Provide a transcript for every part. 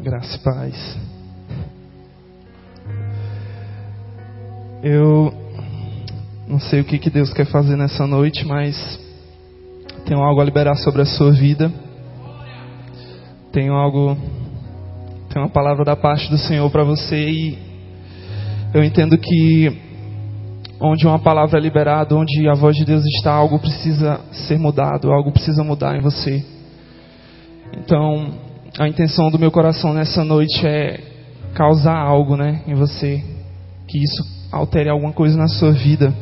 Graça e paz. Eu não sei o que, que Deus quer fazer nessa noite, mas tenho algo a liberar sobre a sua vida. Tenho algo, tenho uma palavra da parte do Senhor para você e eu entendo que onde uma palavra é liberada, onde a voz de Deus está, algo precisa ser mudado, algo precisa mudar em você. Então, a intenção do meu coração nessa noite é causar algo, né, em você, que isso altere alguma coisa na sua vida.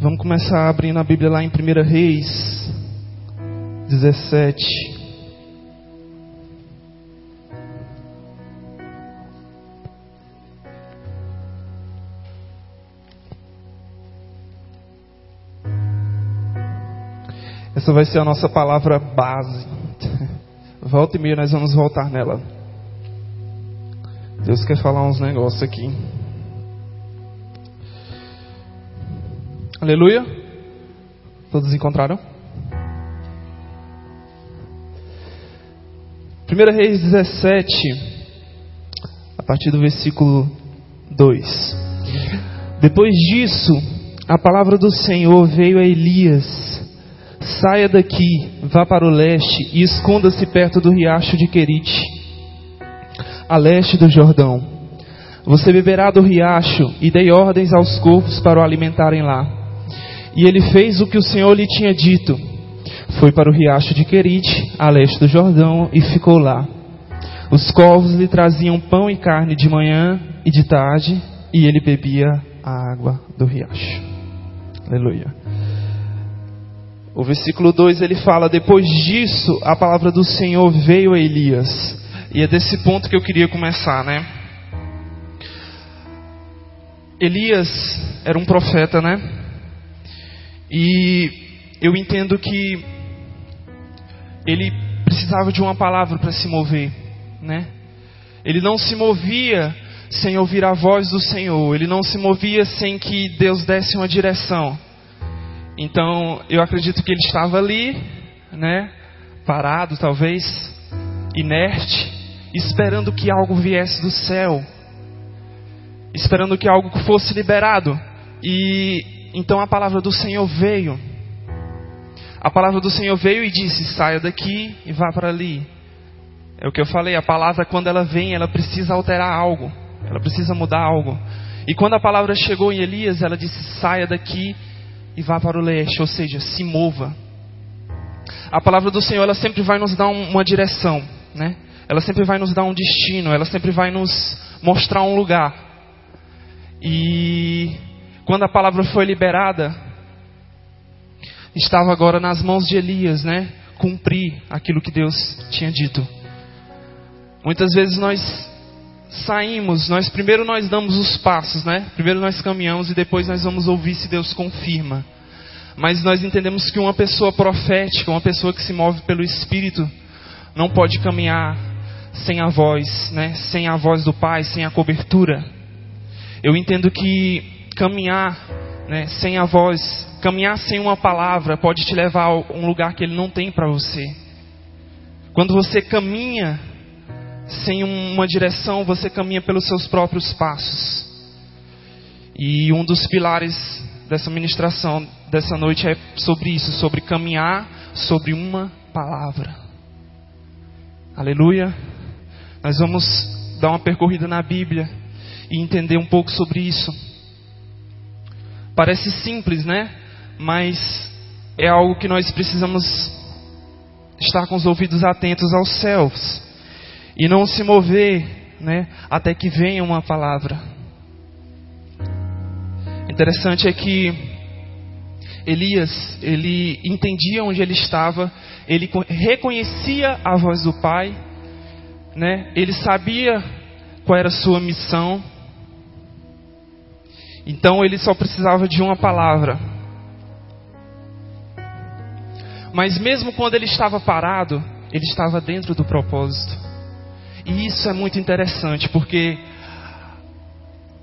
Vamos começar abrindo a Bíblia lá em 1 Reis 17. Essa vai ser a nossa palavra base. Volta e meia nós vamos voltar nela. Deus quer falar uns negócios aqui. Aleluia. Todos encontraram? 1 Reis 17, a partir do versículo 2. Depois disso, a palavra do Senhor veio a Elias Saia daqui, vá para o leste e esconda-se perto do riacho de Querite, a leste do Jordão. Você beberá do riacho e dei ordens aos corvos para o alimentarem lá. E ele fez o que o Senhor lhe tinha dito. Foi para o riacho de Querite, a leste do Jordão, e ficou lá. Os corvos lhe traziam pão e carne de manhã e de tarde, e ele bebia a água do riacho. Aleluia. O versículo 2 ele fala: Depois disso, a palavra do Senhor veio a Elias. E é desse ponto que eu queria começar, né? Elias era um profeta, né? E eu entendo que ele precisava de uma palavra para se mover, né? Ele não se movia sem ouvir a voz do Senhor, ele não se movia sem que Deus desse uma direção. Então, eu acredito que ele estava ali, né, parado talvez, inerte, esperando que algo viesse do céu, esperando que algo fosse liberado. E então a palavra do Senhor veio. A palavra do Senhor veio e disse: saia daqui e vá para ali. É o que eu falei, a palavra quando ela vem, ela precisa alterar algo, ela precisa mudar algo. E quando a palavra chegou em Elias, ela disse: saia daqui e vá para o leste, ou seja, se mova. A palavra do Senhor, ela sempre vai nos dar uma direção, né? Ela sempre vai nos dar um destino, ela sempre vai nos mostrar um lugar. E quando a palavra foi liberada, estava agora nas mãos de Elias, né? Cumprir aquilo que Deus tinha dito. Muitas vezes nós saímos, nós primeiro nós damos os passos, né? Primeiro nós caminhamos e depois nós vamos ouvir se Deus confirma. Mas nós entendemos que uma pessoa profética, uma pessoa que se move pelo Espírito, não pode caminhar sem a voz, né? Sem a voz do Pai, sem a cobertura. Eu entendo que caminhar, né? Sem a voz, caminhar sem uma palavra pode te levar a um lugar que Ele não tem para você. Quando você caminha sem uma direção, você caminha pelos seus próprios passos. E um dos pilares dessa ministração dessa noite é sobre isso, sobre caminhar sobre uma palavra. Aleluia. Nós vamos dar uma percorrida na Bíblia e entender um pouco sobre isso. Parece simples, né? Mas é algo que nós precisamos estar com os ouvidos atentos aos céus e não se mover, né, até que venha uma palavra. Interessante é que Elias, ele entendia onde ele estava, ele reconhecia a voz do Pai, né? Ele sabia qual era a sua missão. Então ele só precisava de uma palavra. Mas mesmo quando ele estava parado, ele estava dentro do propósito. E isso é muito interessante, porque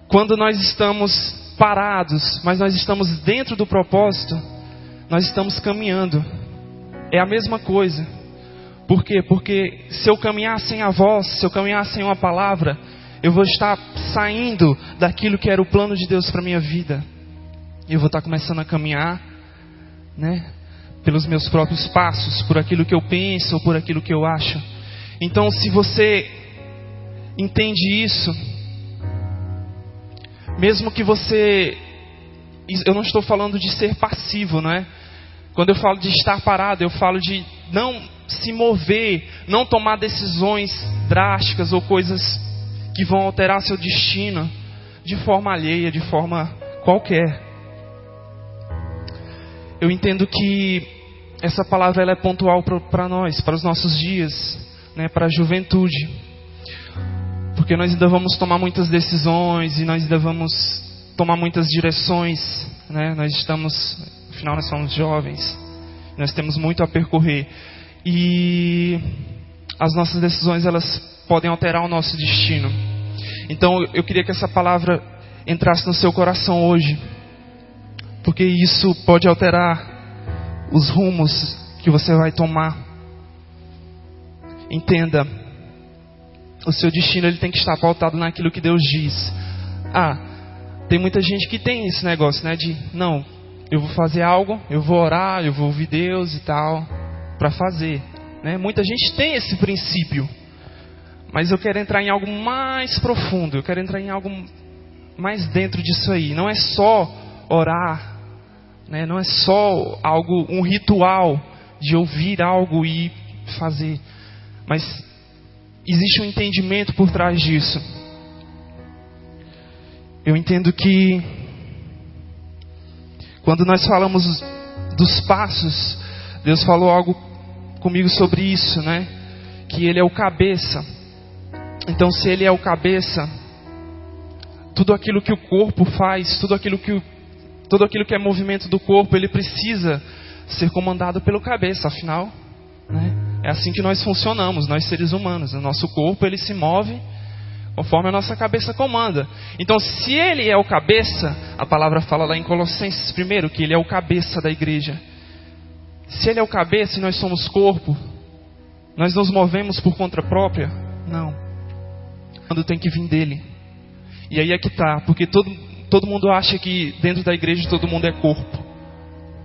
quando nós estamos parados, mas nós estamos dentro do propósito, nós estamos caminhando. É a mesma coisa. Por quê? Porque se eu caminhar sem a voz, se eu caminhar sem uma palavra, eu vou estar saindo daquilo que era o plano de Deus para minha vida. Eu vou estar começando a caminhar, né? Pelos meus próprios passos, por aquilo que eu penso ou por aquilo que eu acho. Então, se você entende isso, mesmo que você. Eu não estou falando de ser passivo, não é? Quando eu falo de estar parado, eu falo de não se mover, não tomar decisões drásticas ou coisas que vão alterar seu destino de forma alheia, de forma qualquer. Eu entendo que essa palavra ela é pontual para nós, para os nossos dias, né, para a juventude. Porque nós ainda vamos tomar muitas decisões e nós ainda vamos tomar muitas direções. Né? Nós estamos, afinal, nós somos jovens, nós temos muito a percorrer. E as nossas decisões elas podem alterar o nosso destino. Então eu queria que essa palavra entrasse no seu coração hoje, porque isso pode alterar os rumos que você vai tomar. Entenda, o seu destino ele tem que estar pautado naquilo que Deus diz. Ah, tem muita gente que tem esse negócio, né? De não, eu vou fazer algo, eu vou orar, eu vou ouvir Deus e tal, para fazer. Né? Muita gente tem esse princípio, mas eu quero entrar em algo mais profundo. Eu quero entrar em algo mais dentro disso aí. Não é só orar, né? Não é só algo, um ritual de ouvir algo e fazer, mas existe um entendimento por trás disso. Eu entendo que quando nós falamos dos passos, Deus falou algo comigo sobre isso, né? Que Ele é o cabeça. Então, se Ele é o cabeça, tudo aquilo que o corpo faz, tudo aquilo que tudo aquilo que é movimento do corpo, ele precisa ser comandado pelo cabeça. Afinal, né? É assim que nós funcionamos, nós seres humanos. O nosso corpo ele se move conforme a nossa cabeça comanda. Então, se ele é o cabeça, a palavra fala lá em Colossenses primeiro que ele é o cabeça da igreja. Se ele é o cabeça e nós somos corpo, nós nos movemos por conta própria? Não. Quando tem que vir dele. E aí é que tá, porque todo, todo mundo acha que dentro da igreja todo mundo é corpo.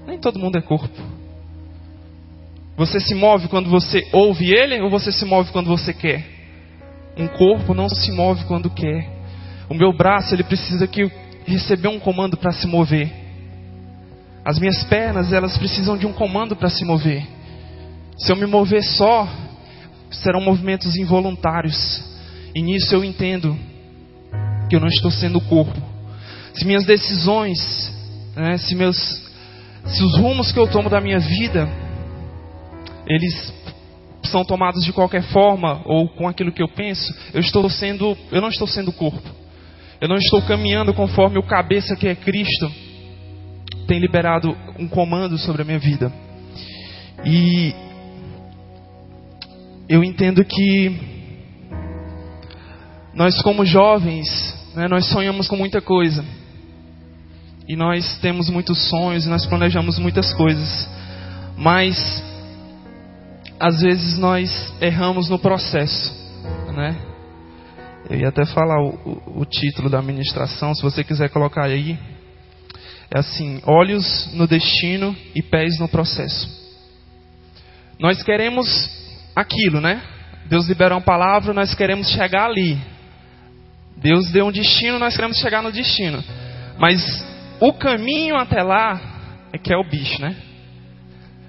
Nem todo mundo é corpo. Você se move quando você ouve ele ou você se move quando você quer? Um corpo não se move quando quer. O meu braço, ele precisa que receber um comando para se mover. As minhas pernas, elas precisam de um comando para se mover. Se eu me mover só, serão movimentos involuntários. E nisso eu entendo que eu não estou sendo o corpo. Se minhas decisões, né, se meus, se os rumos que eu tomo da minha vida eles são tomados de qualquer forma ou com aquilo que eu penso, eu estou sendo, eu não estou sendo corpo. Eu não estou caminhando conforme o cabeça que é Cristo tem liberado um comando sobre a minha vida. E eu entendo que nós como jovens, né, nós sonhamos com muita coisa. E nós temos muitos sonhos e nós planejamos muitas coisas. Mas às vezes nós erramos no processo, né? Eu ia até falar o, o, o título da ministração, se você quiser colocar aí. É assim: olhos no destino e pés no processo. Nós queremos aquilo, né? Deus liberou uma palavra, nós queremos chegar ali. Deus deu um destino, nós queremos chegar no destino. Mas o caminho até lá é que é o bicho, né?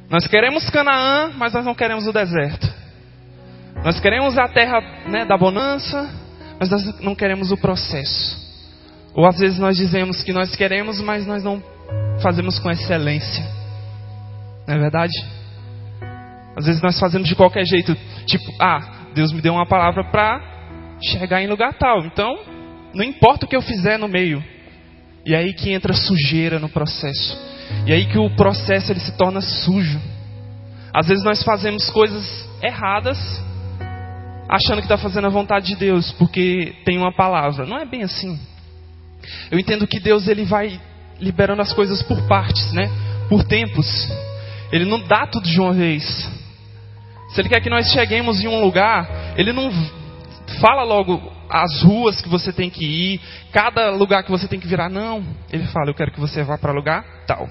Nós queremos Canaã, mas nós não queremos o deserto. Nós queremos a terra né, da bonança, mas nós não queremos o processo. Ou às vezes nós dizemos que nós queremos, mas nós não fazemos com excelência. Não é verdade? Às vezes nós fazemos de qualquer jeito, tipo, ah, Deus me deu uma palavra para chegar em lugar tal. Então, não importa o que eu fizer no meio. E aí que entra sujeira no processo. E aí que o processo ele se torna sujo. Às vezes nós fazemos coisas erradas, achando que está fazendo a vontade de Deus, porque tem uma palavra. Não é bem assim. Eu entendo que Deus ele vai liberando as coisas por partes, né? Por tempos. Ele não dá tudo de uma vez. Se Ele quer que nós cheguemos em um lugar, Ele não fala logo as ruas que você tem que ir, cada lugar que você tem que virar. Não. Ele fala, eu quero que você vá para lugar tal.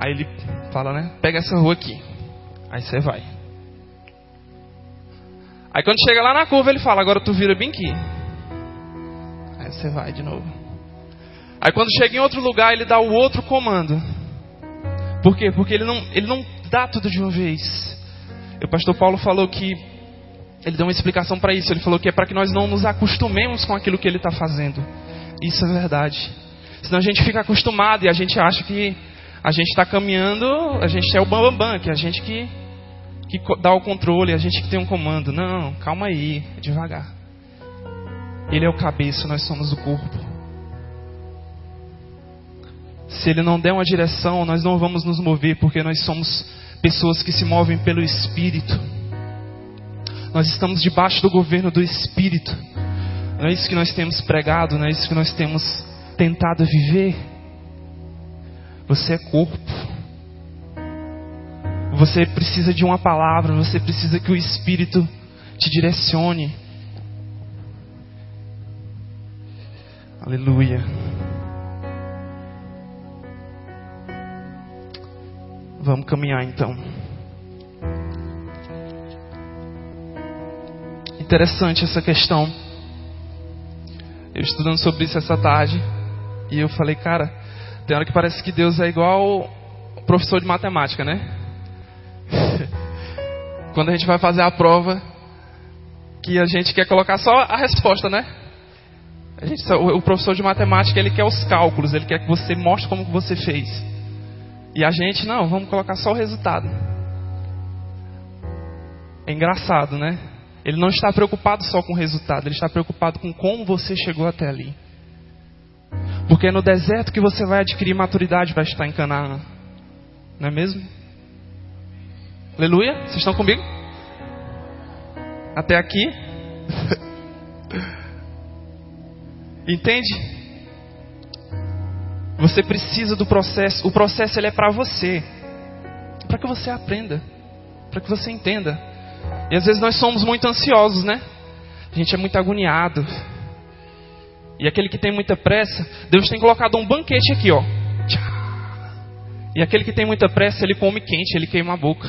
Aí ele fala, né? Pega essa rua aqui. Aí você vai. Aí quando chega lá na curva, ele fala, agora tu vira bem aqui. Aí você vai de novo. Aí quando chega em outro lugar, ele dá o outro comando. Por quê? Porque ele não, ele não dá tudo de uma vez. O pastor Paulo falou que ele deu uma explicação para isso. Ele falou que é para que nós não nos acostumemos com aquilo que ele está fazendo. Isso é verdade. Senão a gente fica acostumado e a gente acha que a gente está caminhando, a gente é o bambambam, bam, bam, que é a gente que, que dá o controle, a gente que tem um comando. Não, calma aí, é devagar. Ele é o cabeça, nós somos o corpo. Se ele não der uma direção, nós não vamos nos mover, porque nós somos pessoas que se movem pelo Espírito. Nós estamos debaixo do governo do Espírito. Não é isso que nós temos pregado, não é isso que nós temos tentado viver. Você é corpo. Você precisa de uma palavra, você precisa que o Espírito te direcione. Aleluia. Vamos caminhar então. Interessante essa questão. Eu estudando sobre isso essa tarde e eu falei, cara, tem hora que parece que Deus é igual professor de matemática, né? Quando a gente vai fazer a prova, que a gente quer colocar só a resposta, né? Gente, o professor de matemática ele quer os cálculos, ele quer que você mostre como você fez. E a gente não, vamos colocar só o resultado. É engraçado, né? Ele não está preocupado só com o resultado, ele está preocupado com como você chegou até ali. Porque é no deserto que você vai adquirir maturidade para estar em Canaã. Não é mesmo? Aleluia? Vocês estão comigo? Até aqui? Entende? Você precisa do processo. O processo ele é para você. Para que você aprenda. Para que você entenda. E às vezes nós somos muito ansiosos, né? A gente é muito agoniado. E aquele que tem muita pressa, Deus tem colocado um banquete aqui, ó. E aquele que tem muita pressa, ele come quente, ele queima a boca.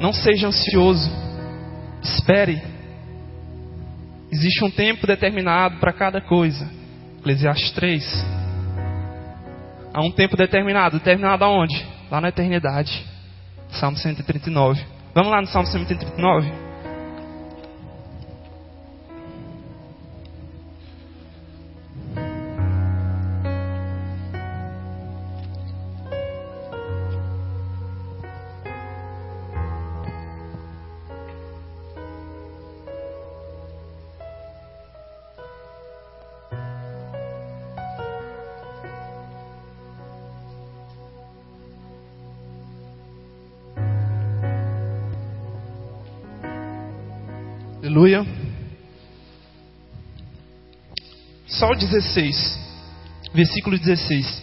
Não seja ansioso. Espere. Existe um tempo determinado para cada coisa. Eclesiastes 3. Há um tempo determinado. Determinado aonde? Lá na eternidade. Salmo 139. Vamos lá no Salmo 139. Só o 16, versículo 16.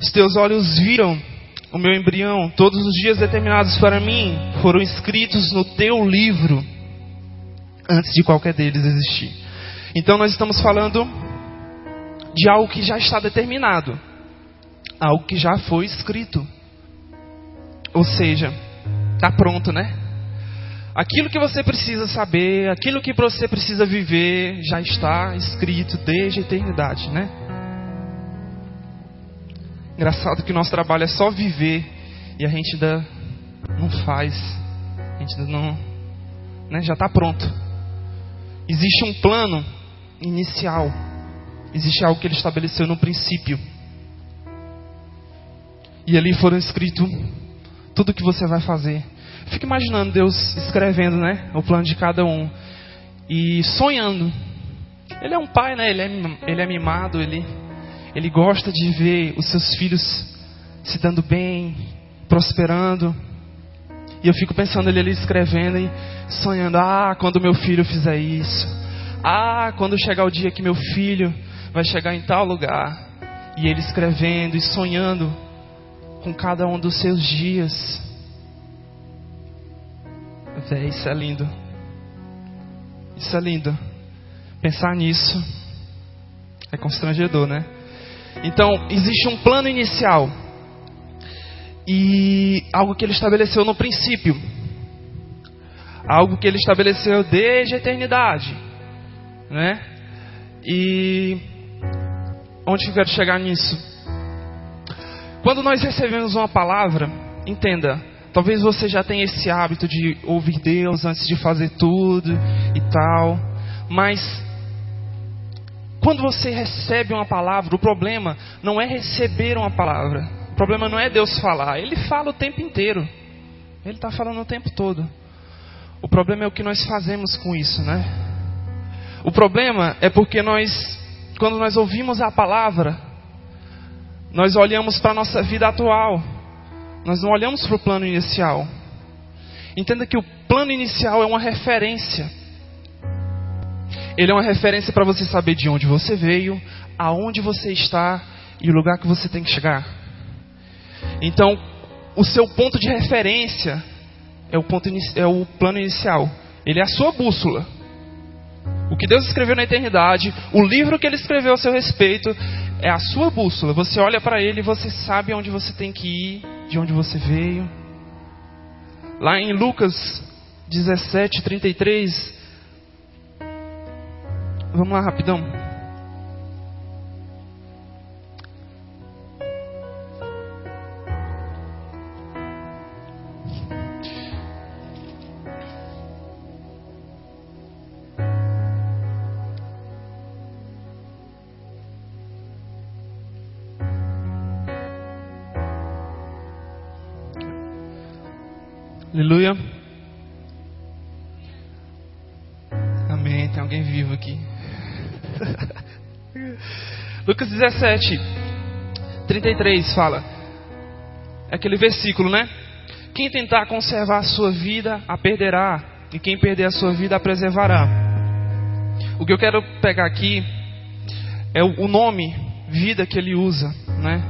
Os teus olhos viram o meu embrião, todos os dias determinados para mim foram escritos no teu livro, antes de qualquer deles existir. Então nós estamos falando de algo que já está determinado, algo que já foi escrito. Ou seja, está pronto, né? Aquilo que você precisa saber, aquilo que você precisa viver, já está escrito desde a eternidade, né? Engraçado que o nosso trabalho é só viver e a gente ainda não faz, a gente ainda não, né? Já está pronto. Existe um plano inicial, existe algo que ele estabeleceu no princípio. E ali foram escritos tudo o que você vai fazer, Fico imaginando Deus escrevendo, né, o plano de cada um e sonhando. Ele é um pai, né? Ele é, ele é mimado, ele, ele gosta de ver os seus filhos se dando bem, prosperando. E eu fico pensando ele ali escrevendo e sonhando: ah, quando meu filho fizer isso. Ah, quando chegar o dia que meu filho vai chegar em tal lugar. E ele escrevendo e sonhando com cada um dos seus dias Véi, isso é lindo. Isso é lindo. Pensar nisso é constrangedor, né? Então, existe um plano inicial. E algo que ele estabeleceu no princípio. Algo que ele estabeleceu desde a eternidade. Né? E onde eu quero chegar nisso? Quando nós recebemos uma palavra, entenda, talvez você já tenha esse hábito de ouvir Deus antes de fazer tudo e tal, mas quando você recebe uma palavra, o problema não é receber uma palavra, o problema não é Deus falar, Ele fala o tempo inteiro, Ele está falando o tempo todo. O problema é o que nós fazemos com isso, né? O problema é porque nós, quando nós ouvimos a palavra, nós olhamos para a nossa vida atual, nós não olhamos para o plano inicial. Entenda que o plano inicial é uma referência. Ele é uma referência para você saber de onde você veio, aonde você está e o lugar que você tem que chegar. Então, o seu ponto de referência é o, ponto, é o plano inicial. Ele é a sua bússola. O que Deus escreveu na eternidade, o livro que Ele escreveu a seu respeito, é a sua bússola. Você olha para ele e você sabe aonde você tem que ir, de onde você veio. Lá em Lucas 17, 33. Vamos lá rapidão. 17, 33 fala. É aquele versículo, né? Quem tentar conservar a sua vida, a perderá. E quem perder a sua vida, a preservará. O que eu quero pegar aqui é o nome vida que ele usa, né?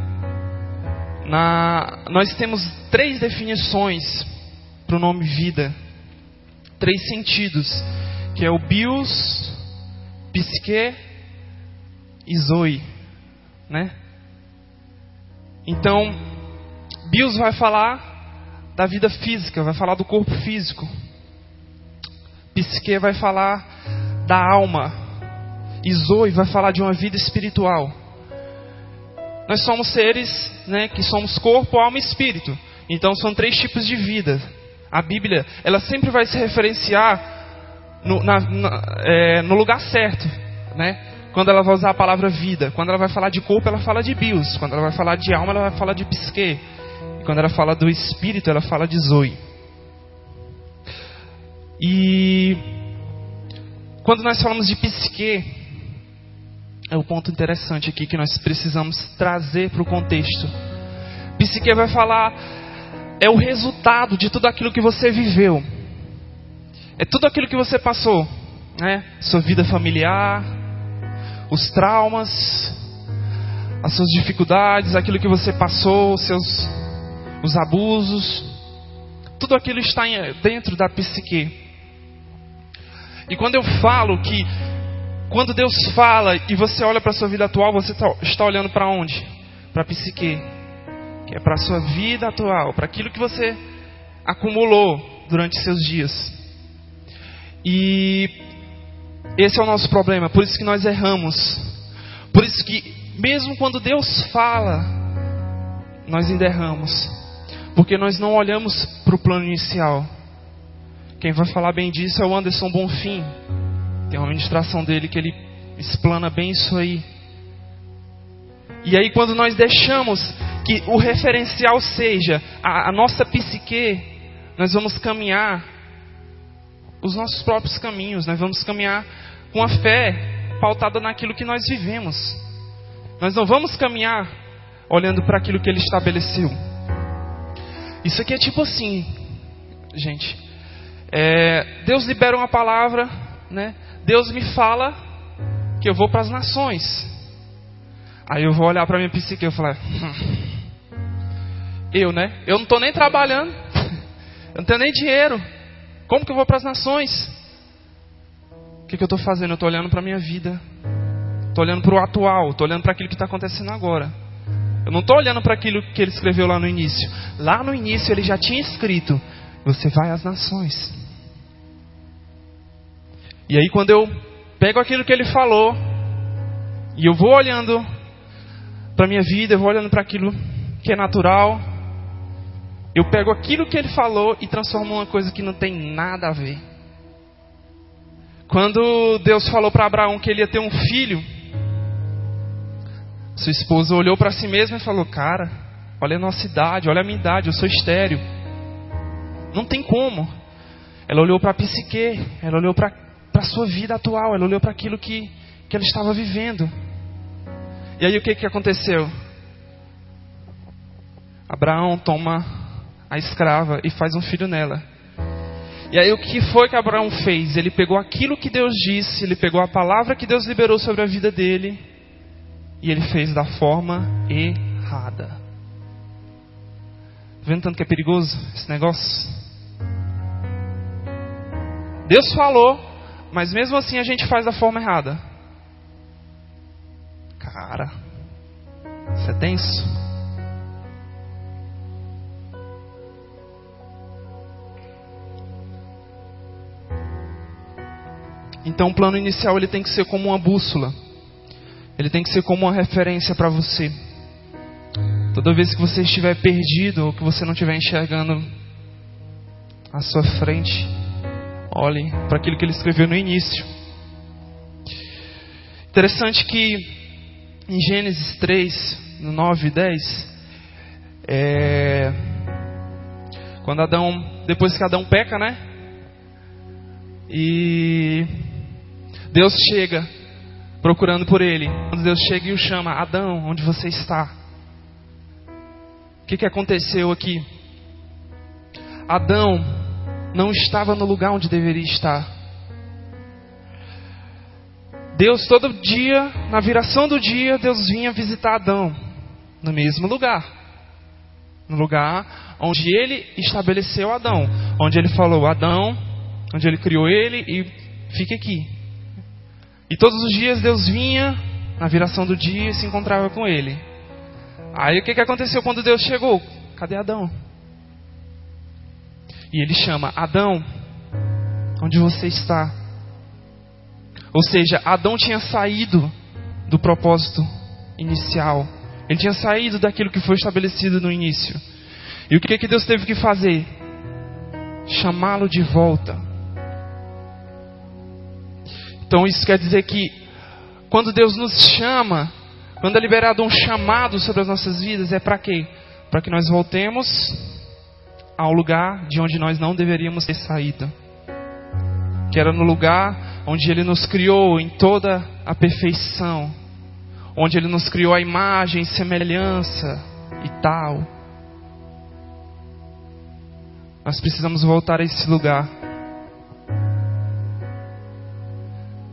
Na, nós temos três definições para o nome vida. Três sentidos, que é o bios, psique e zoe, né? Então, bios vai falar da vida física, vai falar do corpo físico. Psique vai falar da alma. E zoe vai falar de uma vida espiritual. Nós somos seres, né, que somos corpo, alma e espírito. Então são três tipos de vida. A Bíblia, ela sempre vai se referenciar no, na, na, é, no lugar certo, né? Quando ela vai usar a palavra vida, quando ela vai falar de corpo, ela fala de bios. Quando ela vai falar de alma, ela vai falar de psique. E quando ela fala do espírito, ela fala de zoe. E quando nós falamos de psique, é o ponto interessante aqui que nós precisamos trazer para o contexto. Psique vai falar é o resultado de tudo aquilo que você viveu. É tudo aquilo que você passou, né? Sua vida familiar, os traumas, as suas dificuldades, aquilo que você passou, os seus os abusos, tudo aquilo está dentro da psique. E quando eu falo que quando Deus fala e você olha para a sua vida atual, você tá, está olhando para onde? Para a psique que é para a sua vida atual, para aquilo que você acumulou durante seus dias. E esse é o nosso problema, por isso que nós erramos. Por isso que, mesmo quando Deus fala, nós ainda erramos. Porque nós não olhamos para o plano inicial. Quem vai falar bem disso é o Anderson Bonfim. Tem uma ministração dele que ele explana bem isso aí. E aí, quando nós deixamos que o referencial seja a, a nossa psique, nós vamos caminhar os nossos próprios caminhos, nós vamos caminhar com a fé pautada naquilo que nós vivemos. Nós não vamos caminhar olhando para aquilo que ele estabeleceu. Isso aqui é tipo assim, gente. É, Deus libera uma palavra, né? Deus me fala que eu vou para as nações. Aí eu vou olhar para minha psique e falar, hum, eu, né? Eu não estou nem trabalhando. Eu não tenho nem dinheiro. Como que eu vou para as nações? O que, que eu estou fazendo? Eu estou olhando para a minha vida. Estou olhando para o atual. Estou olhando para aquilo que está acontecendo agora. Eu não estou olhando para aquilo que ele escreveu lá no início. Lá no início ele já tinha escrito: Você vai às nações. E aí quando eu pego aquilo que ele falou e eu vou olhando para minha vida, eu vou olhando para aquilo que é natural, eu pego aquilo que ele falou e transformo em uma coisa que não tem nada a ver. Quando Deus falou para Abraão que ele ia ter um filho, sua esposa olhou para si mesma e falou: Cara, olha a nossa idade, olha a minha idade, eu sou estéreo. Não tem como. Ela olhou para a psique, ela olhou para a sua vida atual, ela olhou para aquilo que, que ela estava vivendo. E aí o que, que aconteceu? Abraão toma a escrava e faz um filho nela. E aí o que foi que Abraão fez? Ele pegou aquilo que Deus disse, ele pegou a palavra que Deus liberou sobre a vida dele e ele fez da forma errada. Tá vendo tanto que é perigoso esse negócio? Deus falou, mas mesmo assim a gente faz da forma errada. Cara, isso é tenso. Então o plano inicial ele tem que ser como uma bússola. Ele tem que ser como uma referência para você. Toda vez que você estiver perdido ou que você não estiver enxergando à sua frente, olhe para aquilo que ele escreveu no início. Interessante que em Gênesis 3, no 9 e 10, é, quando Adão, depois que Adão peca, né? E Deus chega procurando por ele. Quando Deus chega e o chama, Adão, onde você está? O que, que aconteceu aqui? Adão não estava no lugar onde deveria estar. Deus todo dia, na viração do dia, Deus vinha visitar Adão no mesmo lugar. No lugar onde ele estabeleceu Adão, onde ele falou Adão, onde ele criou ele e fique aqui. E todos os dias Deus vinha na viração do dia e se encontrava com ele. Aí o que, que aconteceu quando Deus chegou? Cadê Adão? E ele chama: Adão, onde você está? Ou seja, Adão tinha saído do propósito inicial. Ele tinha saído daquilo que foi estabelecido no início. E o que, que Deus teve que fazer? Chamá-lo de volta. Então isso quer dizer que quando Deus nos chama, quando é liberado um chamado sobre as nossas vidas, é para quê? Para que nós voltemos ao lugar de onde nós não deveríamos ter saído. Que era no lugar onde Ele nos criou em toda a perfeição, onde Ele nos criou a imagem, semelhança e tal. Nós precisamos voltar a esse lugar.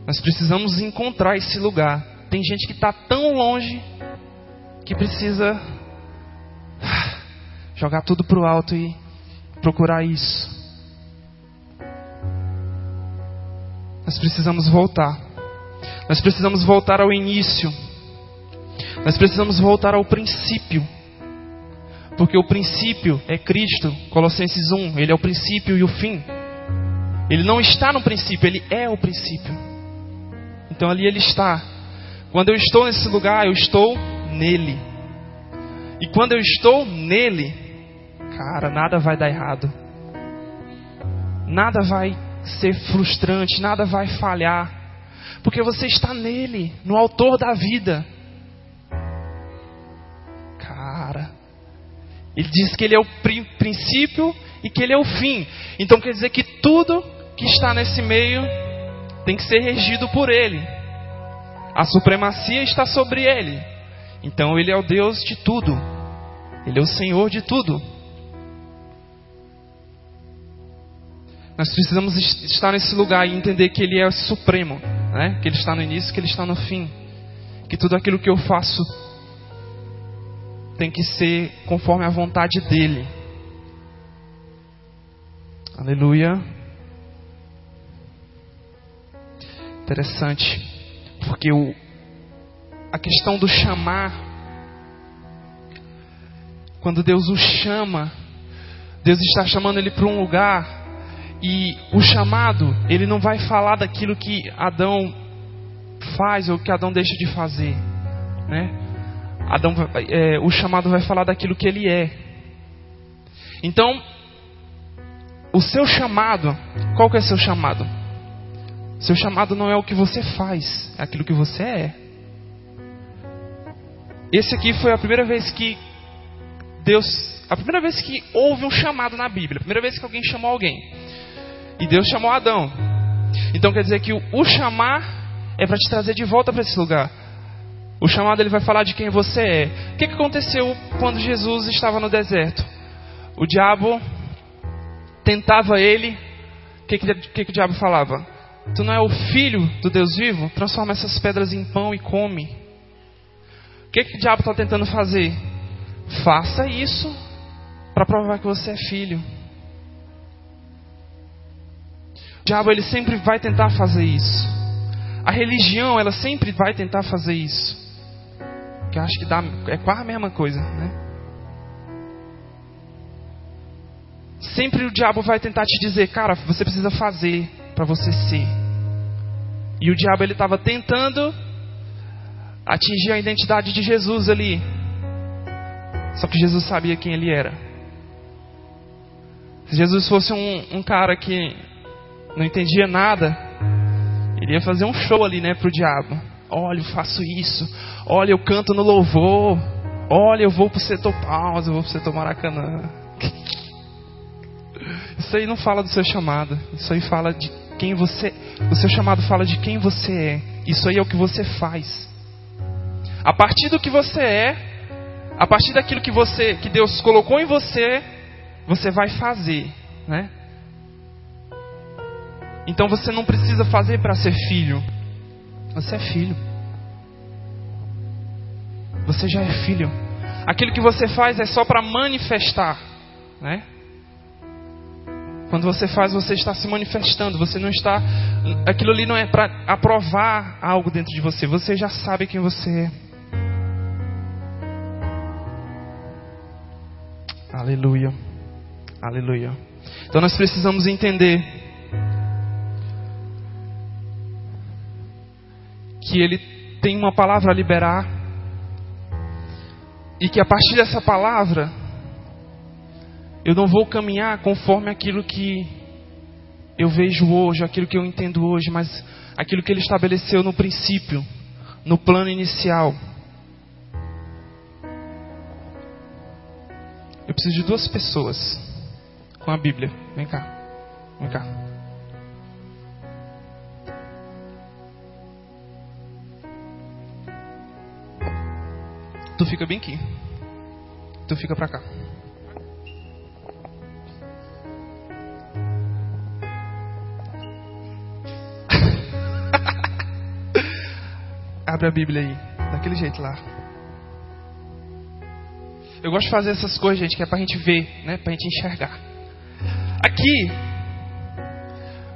Nós precisamos encontrar esse lugar. Tem gente que está tão longe que precisa jogar tudo para o alto e procurar isso. Nós precisamos voltar. Nós precisamos voltar ao início. Nós precisamos voltar ao princípio. Porque o princípio é Cristo, Colossenses 1, ele é o princípio e o fim. Ele não está no princípio, ele é o princípio. Então ali ele está. Quando eu estou nesse lugar, eu estou nele. E quando eu estou nele, cara, nada vai dar errado. Nada vai ser frustrante, nada vai falhar. Porque você está nele, no autor da vida. Cara, ele diz que ele é o princípio e que ele é o fim. Então quer dizer que tudo que está nesse meio tem que ser regido por Ele. A supremacia está sobre Ele. Então Ele é o Deus de tudo. Ele é o Senhor de tudo. Nós precisamos estar nesse lugar e entender que Ele é supremo, né? que Ele está no início, que Ele está no fim. Que tudo aquilo que eu faço tem que ser conforme a vontade dEle. Aleluia. Interessante, porque o, a questão do chamar, quando Deus o chama, Deus está chamando ele para um lugar e o chamado, ele não vai falar daquilo que Adão faz ou que Adão deixa de fazer, né? Adão, é, o chamado vai falar daquilo que ele é. Então, o seu chamado, qual que é seu chamado? Seu chamado não é o que você faz, é aquilo que você é. Esse aqui foi a primeira vez que Deus, a primeira vez que houve um chamado na Bíblia, a primeira vez que alguém chamou alguém. E Deus chamou Adão. Então quer dizer que o, chamar é para te trazer de volta para esse lugar. O chamado ele vai falar de quem você é. O que, que aconteceu quando Jesus estava no deserto? O diabo tentava ele. O que, que, que, que o diabo falava? Tu não é o filho do Deus vivo? Transforma essas pedras em pão e come. O que, que o diabo está tentando fazer? Faça isso para provar que você é filho. O diabo ele sempre vai tentar fazer isso. A religião ela sempre vai tentar fazer isso. Que eu acho que dá, é quase a mesma coisa, né? Sempre o diabo vai tentar te dizer, cara, você precisa fazer para você ser. E o diabo ele estava tentando atingir a identidade de Jesus ali. Só que Jesus sabia quem ele era. Se Jesus fosse um, um cara que não entendia nada, ele ia fazer um show ali, né, pro diabo. Olha, eu faço isso. Olha, eu canto no louvor. Olha, eu vou pro setor pausa, eu vou pro setor Maracanã. Isso aí não fala do seu chamado. Isso aí fala de quem você. O seu chamado fala de quem você é. Isso aí é o que você faz. A partir do que você é, a partir daquilo que você, que Deus colocou em você, você vai fazer, né? Então você não precisa fazer para ser filho. Você é filho. Você já é filho. Aquilo que você faz é só para manifestar, né? Quando você faz, você está se manifestando. Você não está. Aquilo ali não é para aprovar algo dentro de você. Você já sabe quem você é. Aleluia. Aleluia. Então nós precisamos entender que Ele tem uma palavra a liberar e que a partir dessa palavra eu não vou caminhar conforme aquilo que eu vejo hoje, aquilo que eu entendo hoje, mas aquilo que ele estabeleceu no princípio, no plano inicial. Eu preciso de duas pessoas com a Bíblia. Vem cá. Vem cá. Tu fica bem aqui. Tu fica pra cá. Abre a Bíblia aí, daquele jeito lá. Eu gosto de fazer essas coisas, gente, que é pra gente ver, né? Pra gente enxergar. Aqui,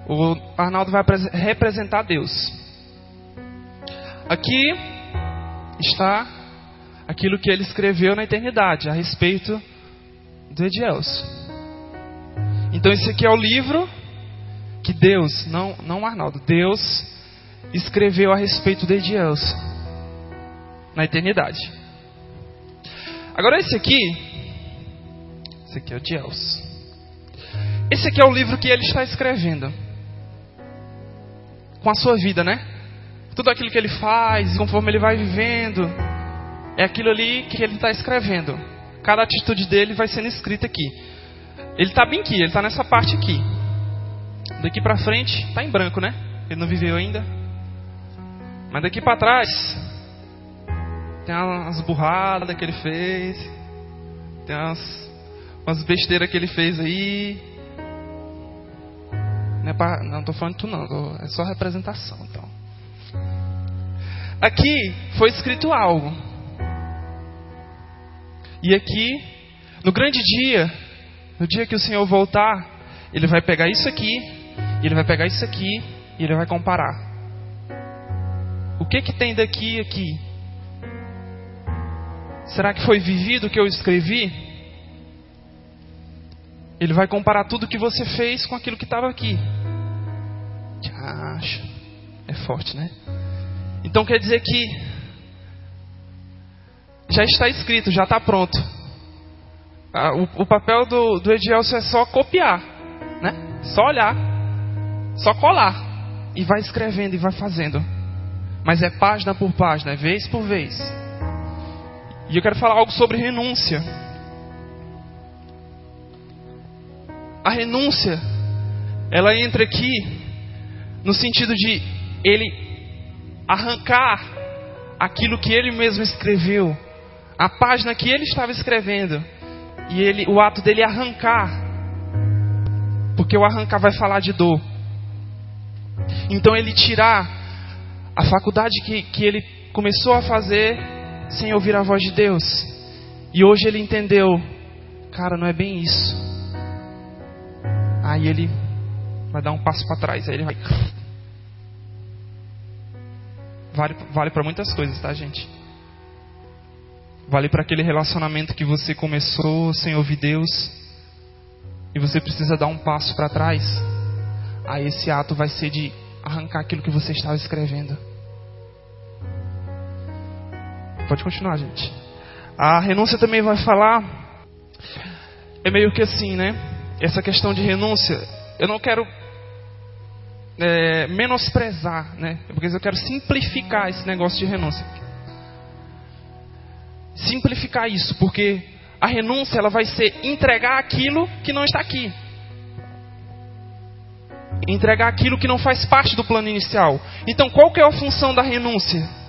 o Arnaldo vai representar Deus. Aqui está aquilo que ele escreveu na eternidade a respeito do Edielso. Então esse aqui é o livro que Deus, não, não Arnaldo, Deus escreveu a respeito de Deus na eternidade. Agora esse aqui, esse aqui é o Diels. Esse aqui é o livro que ele está escrevendo com a sua vida, né? Tudo aquilo que ele faz, conforme ele vai vivendo, é aquilo ali que ele está escrevendo. Cada atitude dele vai sendo escrita aqui. Ele está bem aqui, ele está nessa parte aqui. Daqui para frente, está em branco, né? Ele não viveu ainda. Mas daqui para trás, tem umas burradas que ele fez, tem umas, umas besteiras que ele fez aí. Não, é pra, não tô falando de tu não, é só representação. Então. Aqui foi escrito algo. E aqui, no grande dia, no dia que o Senhor voltar, ele vai pegar isso aqui, ele vai pegar isso aqui e ele vai comparar. O que que tem daqui e aqui? Será que foi vivido o que eu escrevi? Ele vai comparar tudo que você fez com aquilo que estava aqui. Acho. É forte, né? Então quer dizer que já está escrito, já está pronto. Ah, o, o, papel do, do Edielso é só copiar, né? Só olhar, só colar e vai escrevendo e vai fazendo. Mas é página por página, é vez por vez. E eu quero falar algo sobre renúncia. A renúncia, ela entra aqui no sentido de ele arrancar aquilo que ele mesmo escreveu, a página que ele estava escrevendo, e ele, o ato dele arrancar, porque o arrancar vai falar de dor. Então ele tirar a faculdade que, que ele começou a fazer sem ouvir a voz de Deus. E hoje ele entendeu, cara, não é bem isso. Aí ele vai dar um passo para trás, aí ele vai. Vale, vale para muitas coisas, tá, gente? Vale para aquele relacionamento que você começou sem ouvir Deus e você precisa dar um passo para trás. Aí esse ato vai ser de arrancar aquilo que você estava escrevendo. Pode continuar, gente. A renúncia também vai falar. É meio que assim, né? Essa questão de renúncia. Eu não quero é, menosprezar, né? Porque eu quero simplificar esse negócio de renúncia. Simplificar isso, porque a renúncia ela vai ser entregar aquilo que não está aqui entregar aquilo que não faz parte do plano inicial. Então, qual que é a função da renúncia?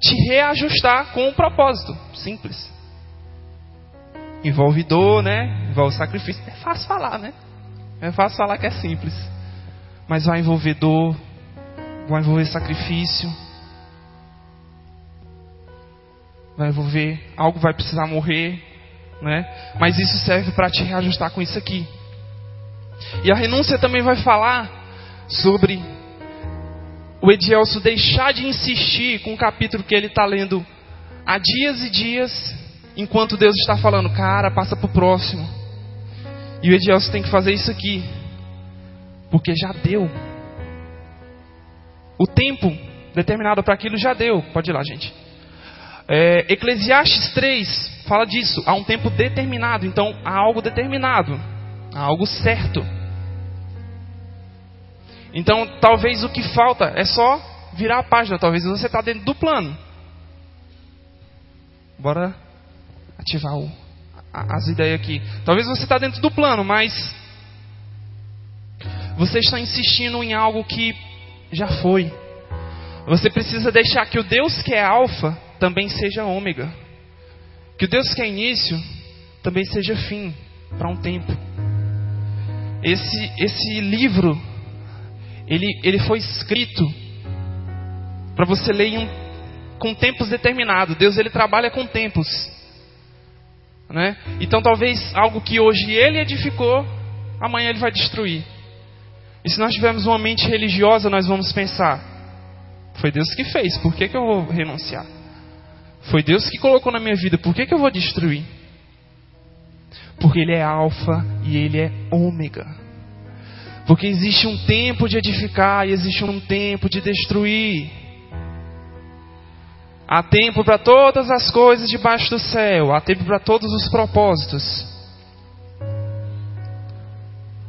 Te reajustar com o propósito. Simples. Envolve dor, né? Envolve sacrifício. É fácil falar, né? É fácil falar que é simples. Mas vai envolver dor, vai envolver sacrifício. Vai envolver algo vai precisar morrer, né? Mas isso serve para te reajustar com isso aqui. E a renúncia também vai falar sobre o Edielso deixar de insistir com o capítulo que ele está lendo há dias e dias, enquanto Deus está falando, cara, passa para o próximo. E o Edielso tem que fazer isso aqui, porque já deu. O tempo determinado para aquilo já deu. Pode ir lá, gente. É, Eclesiastes 3 fala disso. Há um tempo determinado, então há algo determinado algo certo. Então, talvez o que falta é só virar a página. Talvez você está dentro do plano. Bora ativar o, as ideias aqui. Talvez você está dentro do plano, mas você está insistindo em algo que já foi. Você precisa deixar que o Deus que é alfa também seja ômega. Que o Deus que é início também seja fim para um tempo. Esse, esse livro, ele, ele foi escrito para você ler um, com tempos determinados. Deus ele trabalha com tempos. Né? Então talvez algo que hoje ele edificou, amanhã ele vai destruir. E se nós tivermos uma mente religiosa, nós vamos pensar: foi Deus que fez, por que, que eu vou renunciar? Foi Deus que colocou na minha vida, por que, que eu vou destruir? Porque Ele é Alfa e Ele é Ômega. Porque existe um tempo de edificar e existe um tempo de destruir. Há tempo para todas as coisas debaixo do céu, há tempo para todos os propósitos.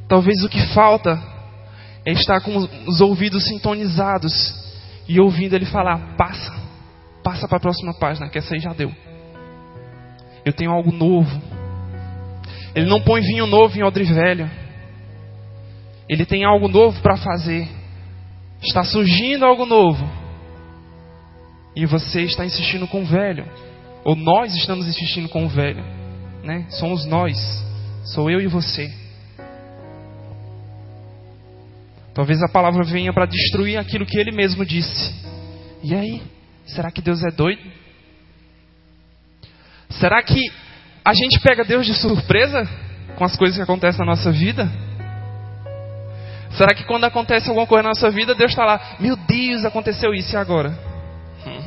Talvez o que falta é estar com os ouvidos sintonizados e ouvindo ele falar: passa, passa para a próxima página, que essa aí já deu. Eu tenho algo novo ele não põe vinho novo em odre velho. Ele tem algo novo para fazer. Está surgindo algo novo. E você está insistindo com o velho. Ou nós estamos insistindo com o velho. Né? Somos nós. Sou eu e você. Talvez a palavra venha para destruir aquilo que ele mesmo disse. E aí? Será que Deus é doido? Será que a gente pega Deus de surpresa com as coisas que acontecem na nossa vida? Será que quando acontece alguma coisa na nossa vida, Deus está lá, meu Deus, aconteceu isso e agora? Hum.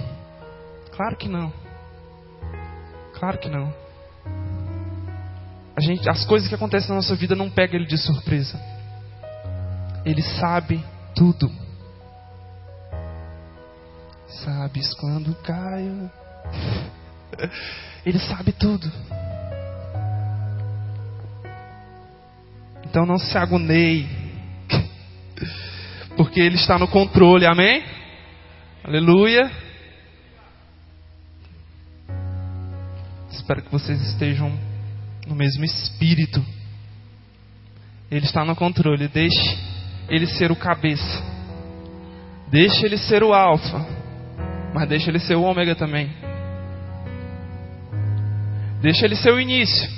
Claro que não. Claro que não. A gente, as coisas que acontecem na nossa vida não pegam Ele de surpresa. Ele sabe tudo. Sabes quando caio. Ele sabe tudo. Então não se agoneie. Porque Ele está no controle, amém? Aleluia. Espero que vocês estejam no mesmo espírito. Ele está no controle. Deixe Ele ser o cabeça. Deixe Ele ser o alfa. Mas deixe Ele ser o ômega também. Deixa Ele ser o início.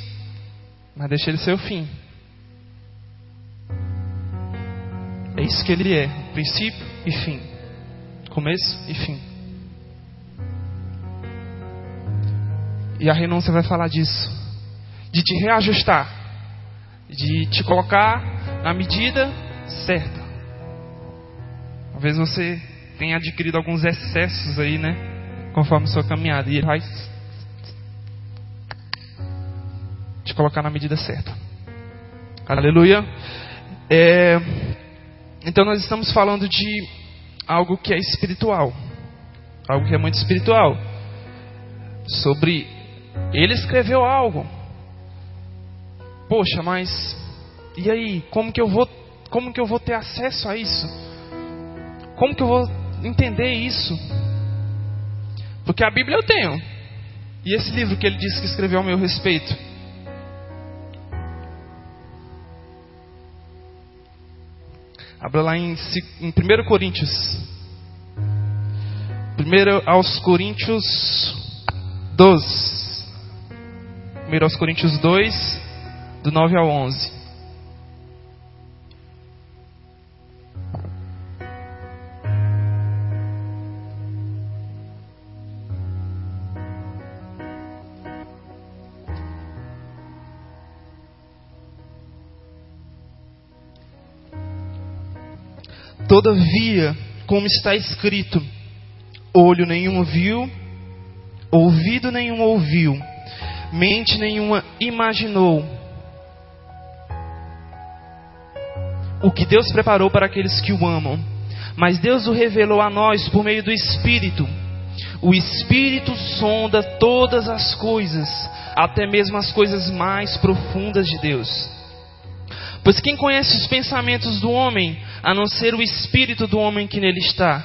Mas deixa Ele ser o fim. Isso que ele é: princípio e fim, começo e fim. E a renúncia vai falar disso, de te reajustar, de te colocar na medida certa. Talvez você tenha adquirido alguns excessos aí, né? Conforme sua caminhada, e ele vai te colocar na medida certa. Aleluia. É, então nós estamos falando de algo que é espiritual, algo que é muito espiritual. Sobre ele escreveu algo. Poxa, mas e aí? Como que eu vou como que eu vou ter acesso a isso? Como que eu vou entender isso? Porque a Bíblia eu tenho. E esse livro que ele disse que escreveu ao meu respeito? Abra lá em, em 1 Coríntios. 1 aos Coríntios 12. 1 aos Coríntios 2, do 9 ao 11. Todavia, como está escrito, olho nenhum viu, ouvido nenhum ouviu, mente nenhuma imaginou o que Deus preparou para aqueles que o amam. Mas Deus o revelou a nós por meio do Espírito. O Espírito sonda todas as coisas, até mesmo as coisas mais profundas de Deus. Pois quem conhece os pensamentos do homem, a não ser o espírito do homem que nele está?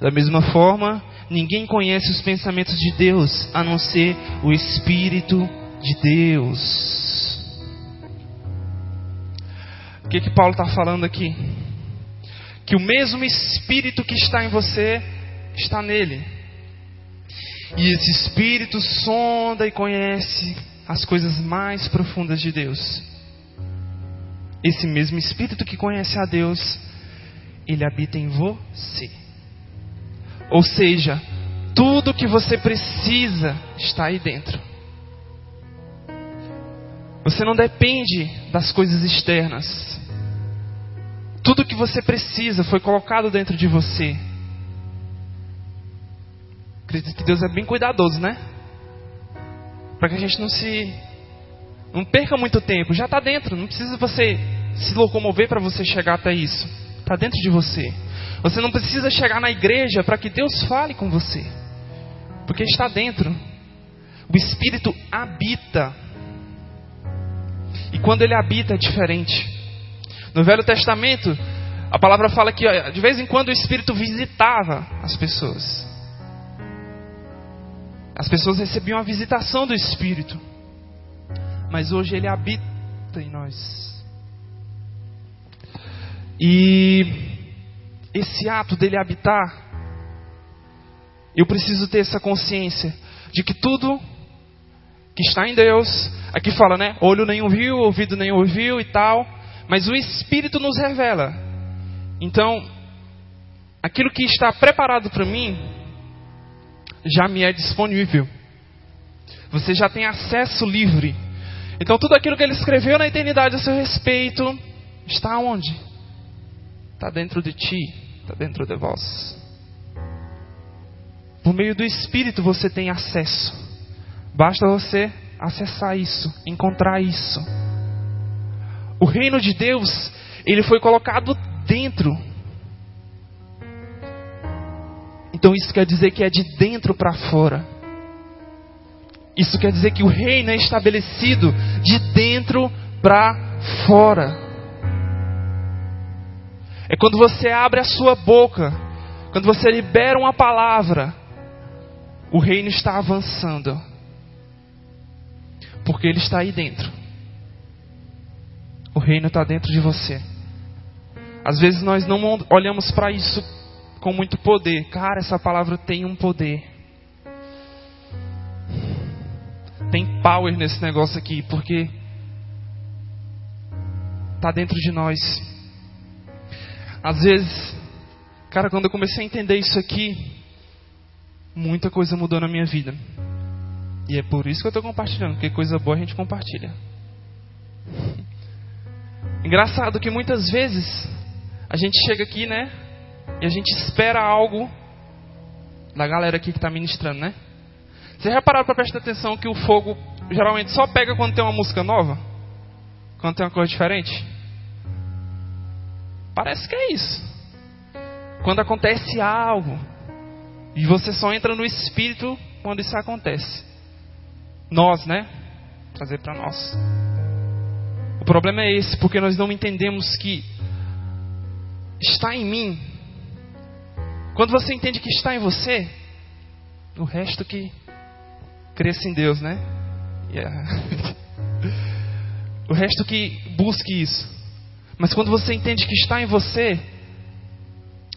Da mesma forma, ninguém conhece os pensamentos de Deus, a não ser o espírito de Deus. O que que Paulo está falando aqui? Que o mesmo espírito que está em você está nele. E esse espírito sonda e conhece as coisas mais profundas de Deus esse mesmo Espírito que conhece a Deus, ele habita em você. Ou seja, tudo que você precisa está aí dentro. Você não depende das coisas externas. Tudo que você precisa foi colocado dentro de você. Acredito que Deus é bem cuidadoso, né? Para que a gente não se não perca muito tempo, já está dentro, não precisa você se locomover para você chegar até isso. Está dentro de você. Você não precisa chegar na igreja para que Deus fale com você, porque está dentro. O Espírito habita. E quando ele habita é diferente. No Velho Testamento, a palavra fala que de vez em quando o Espírito visitava as pessoas. As pessoas recebiam a visitação do Espírito mas hoje Ele habita em nós. E esse ato dele habitar, eu preciso ter essa consciência de que tudo que está em Deus, aqui fala, né? Olho nenhum viu, ouvido nenhum ouviu e tal, mas o Espírito nos revela. Então, aquilo que está preparado para mim já me é disponível. Você já tem acesso livre então tudo aquilo que ele escreveu na eternidade a seu respeito está onde? está dentro de ti, está dentro de vós. Por meio do Espírito você tem acesso. Basta você acessar isso, encontrar isso. O reino de Deus, ele foi colocado dentro. Então isso quer dizer que é de dentro para fora. Isso quer dizer que o reino é estabelecido de dentro para fora. É quando você abre a sua boca, quando você libera uma palavra, o reino está avançando. Porque ele está aí dentro. O reino está dentro de você. Às vezes nós não olhamos para isso com muito poder. Cara, essa palavra tem um poder. Tem power nesse negócio aqui, porque está dentro de nós. Às vezes, cara, quando eu comecei a entender isso aqui, muita coisa mudou na minha vida. E é por isso que eu estou compartilhando, porque coisa boa a gente compartilha. Engraçado que muitas vezes a gente chega aqui, né? E a gente espera algo da galera aqui que está ministrando, né? Você já pararam para prestar atenção que o fogo geralmente só pega quando tem uma música nova? Quando tem uma coisa diferente? Parece que é isso. Quando acontece algo e você só entra no espírito quando isso acontece. Nós, né? Trazer para nós. O problema é esse, porque nós não entendemos que está em mim. Quando você entende que está em você, o resto que cresce em Deus, né? Yeah. o resto que busque isso. Mas quando você entende que está em você,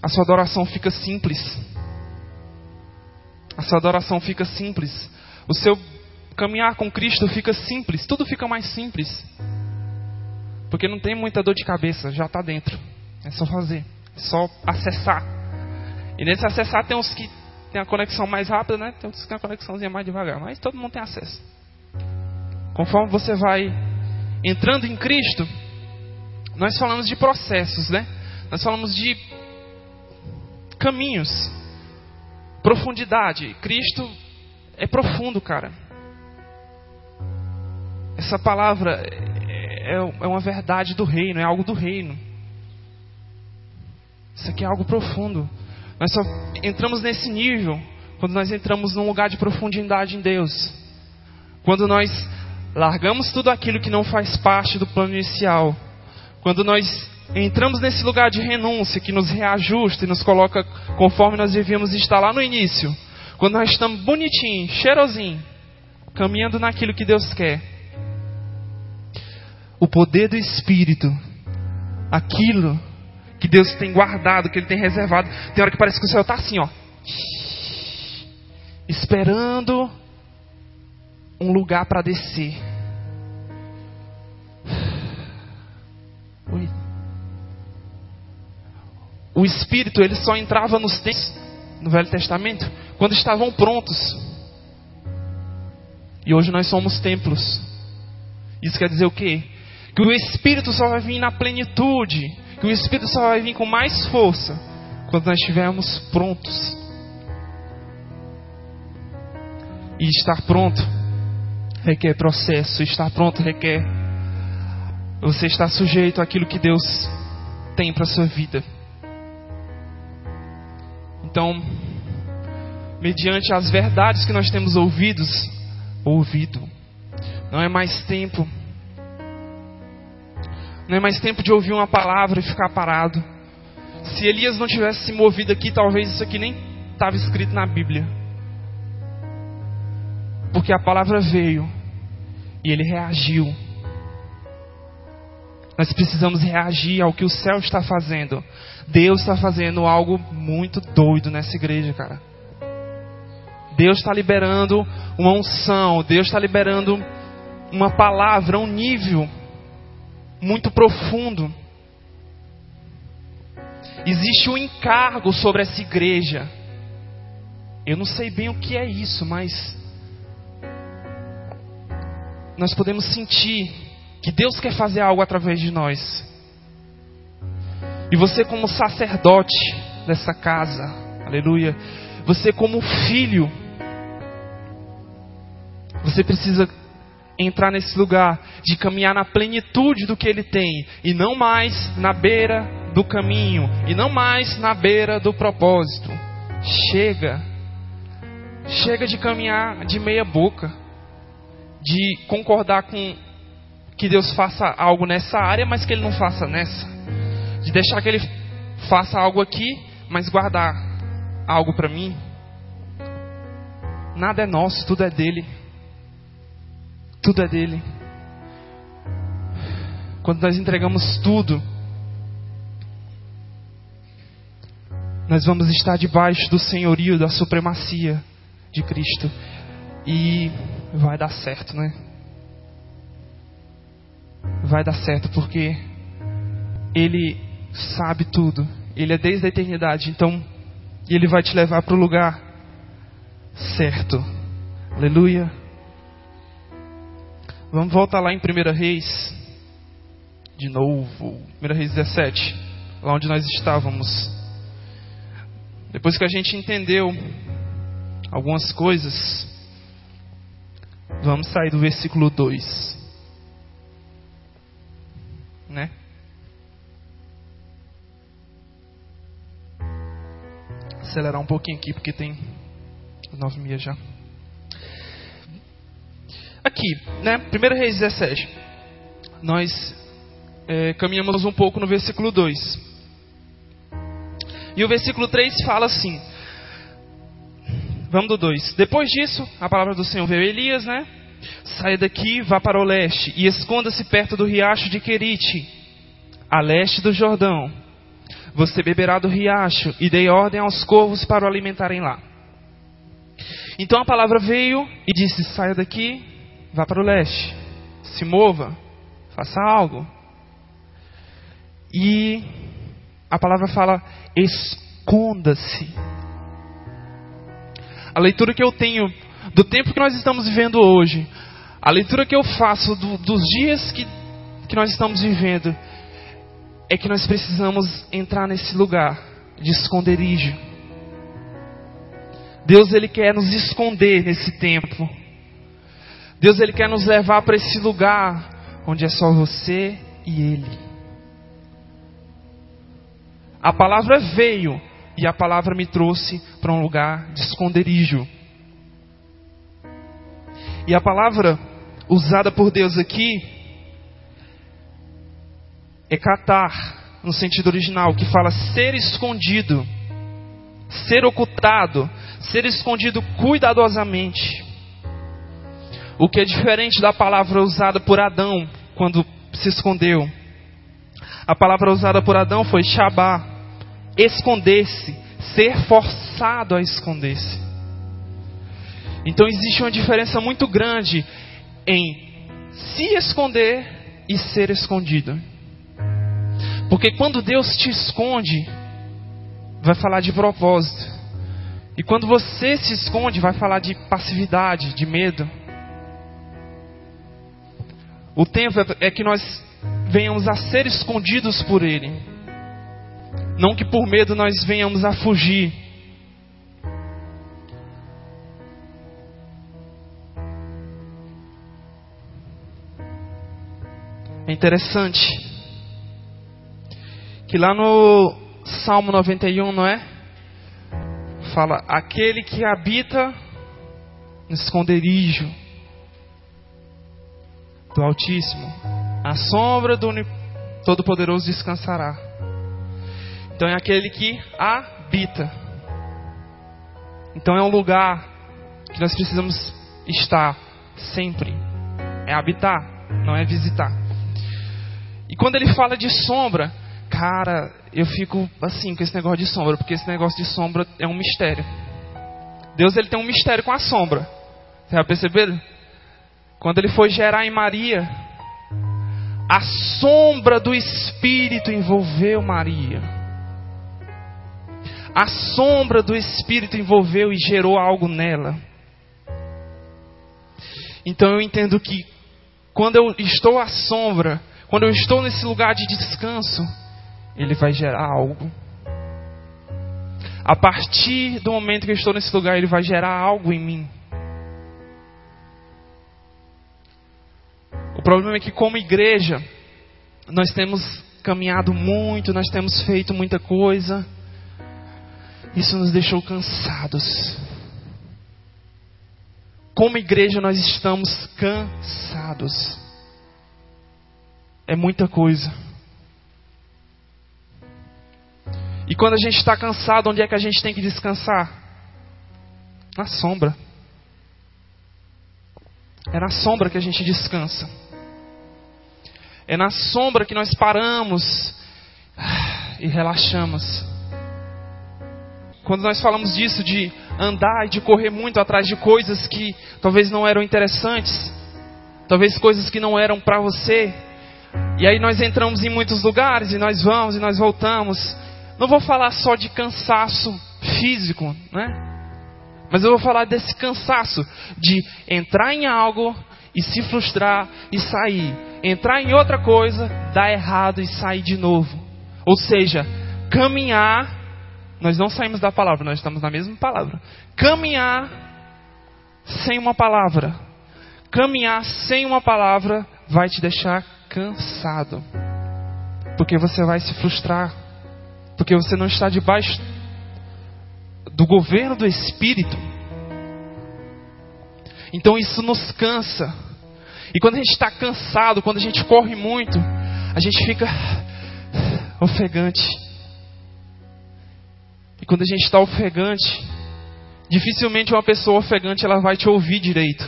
a sua adoração fica simples. A sua adoração fica simples. O seu caminhar com Cristo fica simples. Tudo fica mais simples. Porque não tem muita dor de cabeça, já está dentro. É só fazer, é só acessar. E nesse acessar tem uns que tem a conexão mais rápida, né? Tem outros que tem a conexãozinha mais devagar, mas todo mundo tem acesso. Conforme você vai entrando em Cristo, nós falamos de processos, né? Nós falamos de caminhos, profundidade. Cristo é profundo, cara. Essa palavra é, é uma verdade do reino, é algo do reino. Isso aqui é algo profundo. Nós só entramos nesse nível quando nós entramos num lugar de profundidade em Deus. Quando nós largamos tudo aquilo que não faz parte do plano inicial. Quando nós entramos nesse lugar de renúncia que nos reajusta e nos coloca conforme nós devíamos estar lá no início, quando nós estamos bonitinho, cheirosinho, caminhando naquilo que Deus quer, o poder do Espírito, aquilo que Deus tem guardado, que Ele tem reservado, tem hora que parece que o céu está assim, ó, esperando um lugar para descer. O Espírito ele só entrava nos tempos no Velho Testamento quando estavam prontos. E hoje nós somos templos. Isso quer dizer o quê? Que o Espírito só vai vir na plenitude, que o Espírito só vai vir com mais força quando nós estivermos prontos. E estar pronto requer processo, estar pronto requer você está sujeito àquilo que Deus tem para sua vida. Então, mediante as verdades que nós temos ouvidos, ouvido, não é mais tempo, não é mais tempo de ouvir uma palavra e ficar parado. Se Elias não tivesse se movido aqui, talvez isso aqui nem estava escrito na Bíblia. Porque a palavra veio e ele reagiu nós precisamos reagir ao que o céu está fazendo. Deus está fazendo algo muito doido nessa igreja, cara. Deus está liberando uma unção, Deus está liberando uma palavra, um nível muito profundo. Existe um encargo sobre essa igreja. Eu não sei bem o que é isso, mas nós podemos sentir que Deus quer fazer algo através de nós. E você, como sacerdote dessa casa, aleluia, você, como filho, você precisa entrar nesse lugar de caminhar na plenitude do que ele tem e não mais na beira do caminho e não mais na beira do propósito. Chega. Chega de caminhar de meia boca, de concordar com que Deus faça algo nessa área, mas que ele não faça nessa. De deixar que ele faça algo aqui, mas guardar algo para mim. Nada é nosso, tudo é dele. Tudo é dele. Quando nós entregamos tudo, nós vamos estar debaixo do senhorio, da supremacia de Cristo. E vai dar certo, né? Vai dar certo porque Ele sabe tudo. Ele é desde a eternidade. Então, Ele vai te levar para o lugar certo. Aleluia. Vamos voltar lá em 1 Reis. De novo. 1 Reis 17. Lá onde nós estávamos. Depois que a gente entendeu algumas coisas, vamos sair do versículo 2. Né? Acelerar um pouquinho aqui, porque tem nove meia já aqui, né? 1 Reis 17. Nós é, caminhamos um pouco no versículo 2. E o versículo 3 fala assim. Vamos do 2. Depois disso, a palavra do Senhor veio a Elias, né? Saia daqui, vá para o leste e esconda-se perto do riacho de Querite, a leste do Jordão. Você beberá do riacho e dei ordem aos corvos para o alimentarem lá. Então a palavra veio e disse: Saia daqui, Vá para o leste. Se mova. Faça algo. E a palavra fala: esconda-se. A leitura que eu tenho do tempo que nós estamos vivendo hoje, a leitura que eu faço do, dos dias que, que nós estamos vivendo, é que nós precisamos entrar nesse lugar de esconderijo. Deus ele quer nos esconder nesse tempo. Deus ele quer nos levar para esse lugar onde é só você e ele. A palavra veio e a palavra me trouxe para um lugar de esconderijo. E a palavra usada por Deus aqui é catar, no sentido original, que fala ser escondido, ser ocultado, ser escondido cuidadosamente. O que é diferente da palavra usada por Adão quando se escondeu. A palavra usada por Adão foi shabá, esconder-se, ser forçado a esconder-se. Então existe uma diferença muito grande em se esconder e ser escondido. Porque quando Deus te esconde, vai falar de propósito. E quando você se esconde, vai falar de passividade, de medo. O tempo é, é que nós venhamos a ser escondidos por Ele. Não que por medo nós venhamos a fugir. É interessante que lá no Salmo 91, não é? Fala: aquele que habita no esconderijo do Altíssimo, a sombra do Todo-Poderoso descansará. Então é aquele que habita. Então é um lugar que nós precisamos estar sempre. É habitar, não é visitar. E quando ele fala de sombra, cara, eu fico assim com esse negócio de sombra, porque esse negócio de sombra é um mistério. Deus ele tem um mistério com a sombra. Você já perceberam? Quando ele foi gerar em Maria, a sombra do Espírito envolveu Maria. A sombra do Espírito envolveu e gerou algo nela. Então eu entendo que quando eu estou à sombra, quando eu estou nesse lugar de descanso, ele vai gerar algo. A partir do momento que eu estou nesse lugar, ele vai gerar algo em mim. O problema é que, como igreja, nós temos caminhado muito, nós temos feito muita coisa. Isso nos deixou cansados. Como igreja, nós estamos cansados. É muita coisa. E quando a gente está cansado, onde é que a gente tem que descansar? Na sombra. É na sombra que a gente descansa. É na sombra que nós paramos e relaxamos. Quando nós falamos disso, de andar e de correr muito atrás de coisas que talvez não eram interessantes, talvez coisas que não eram para você, e aí nós entramos em muitos lugares e nós vamos e nós voltamos, não vou falar só de cansaço físico, né? Mas eu vou falar desse cansaço de entrar em algo e se frustrar e sair. Entrar em outra coisa, dar errado e sair de novo. Ou seja, caminhar. Nós não saímos da palavra, nós estamos na mesma palavra. Caminhar sem uma palavra. Caminhar sem uma palavra vai te deixar cansado. Porque você vai se frustrar porque você não está debaixo do governo do Espírito. Então isso nos cansa. E quando a gente está cansado, quando a gente corre muito, a gente fica ofegante. E quando a gente está ofegante, dificilmente uma pessoa ofegante ela vai te ouvir direito.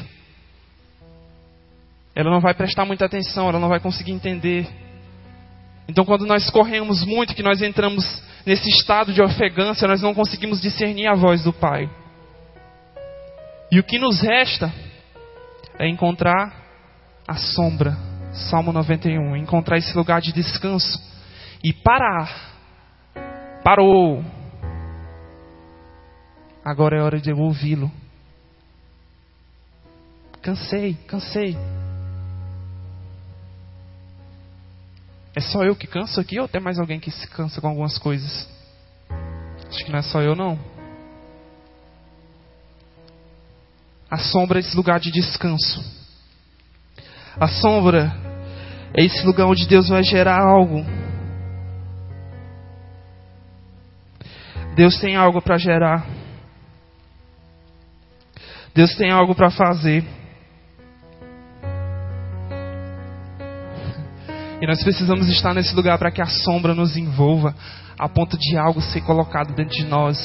Ela não vai prestar muita atenção, ela não vai conseguir entender. Então, quando nós corremos muito, que nós entramos nesse estado de ofegância, nós não conseguimos discernir a voz do Pai. E o que nos resta é encontrar a sombra, Salmo 91, encontrar esse lugar de descanso e parar. Parou. Agora é hora de eu ouvi-lo. Cansei, cansei. É só eu que canso aqui ou tem mais alguém que se cansa com algumas coisas? Acho que não é só eu não. A sombra é esse lugar de descanso. A sombra é esse lugar onde Deus vai gerar algo. Deus tem algo para gerar. Deus tem algo para fazer. E nós precisamos estar nesse lugar para que a sombra nos envolva, a ponto de algo ser colocado dentro de nós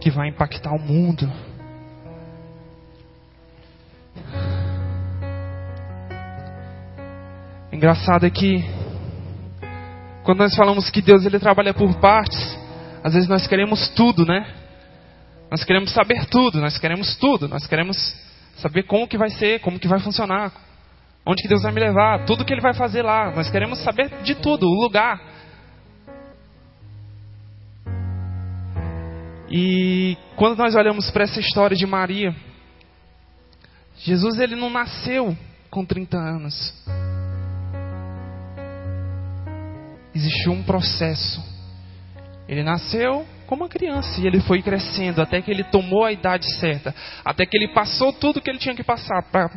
que vai impactar o mundo. Engraçado é que quando nós falamos que Deus ele trabalha por partes, às vezes nós queremos tudo, né? Nós queremos saber tudo, nós queremos tudo, nós queremos saber como que vai ser, como que vai funcionar, Onde que Deus vai me levar? Tudo que Ele vai fazer lá. Nós queremos saber de tudo, o lugar. E quando nós olhamos para essa história de Maria, Jesus ele não nasceu com 30 anos. Existiu um processo. Ele nasceu como uma criança e ele foi crescendo até que ele tomou a idade certa, até que ele passou tudo que ele tinha que passar para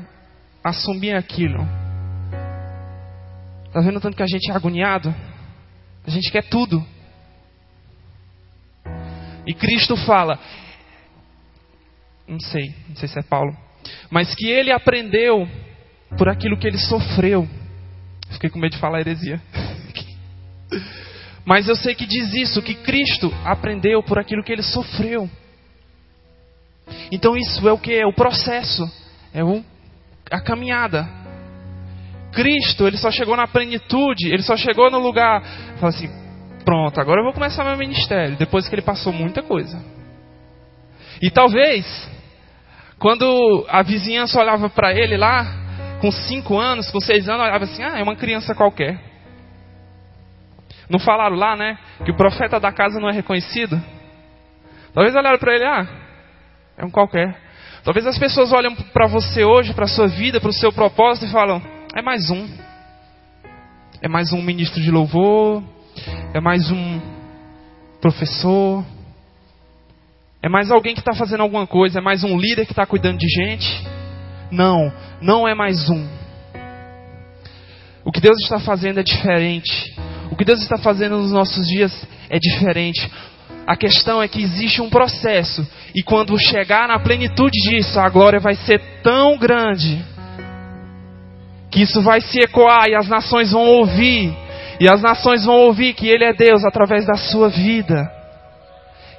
assumir aquilo. Está vendo tanto que a gente é agoniado? A gente quer tudo. E Cristo fala, não sei, não sei se é Paulo, mas que ele aprendeu por aquilo que ele sofreu. Fiquei com medo de falar heresia. Mas eu sei que diz isso, que Cristo aprendeu por aquilo que ele sofreu. Então isso é o que? É o processo. É o a caminhada. Cristo, ele só chegou na plenitude, ele só chegou no lugar, falou assim: pronto, agora eu vou começar meu ministério. Depois que ele passou muita coisa. E talvez, quando a vizinhança olhava para ele lá, com cinco anos, com seis anos, olhava assim: ah, é uma criança qualquer. Não falaram lá, né? Que o profeta da casa não é reconhecido? Talvez olharam para ele: ah, é um qualquer. Talvez as pessoas olhem para você hoje, para a sua vida, para o seu propósito e falam: é mais um. É mais um ministro de louvor, É mais um professor? É mais alguém que está fazendo alguma coisa? É mais um líder que está cuidando de gente? Não, não é mais um. O que Deus está fazendo é diferente. O que Deus está fazendo nos nossos dias é diferente. A questão é que existe um processo, e quando chegar na plenitude disso, a glória vai ser tão grande que isso vai se ecoar e as nações vão ouvir, e as nações vão ouvir que Ele é Deus através da sua vida,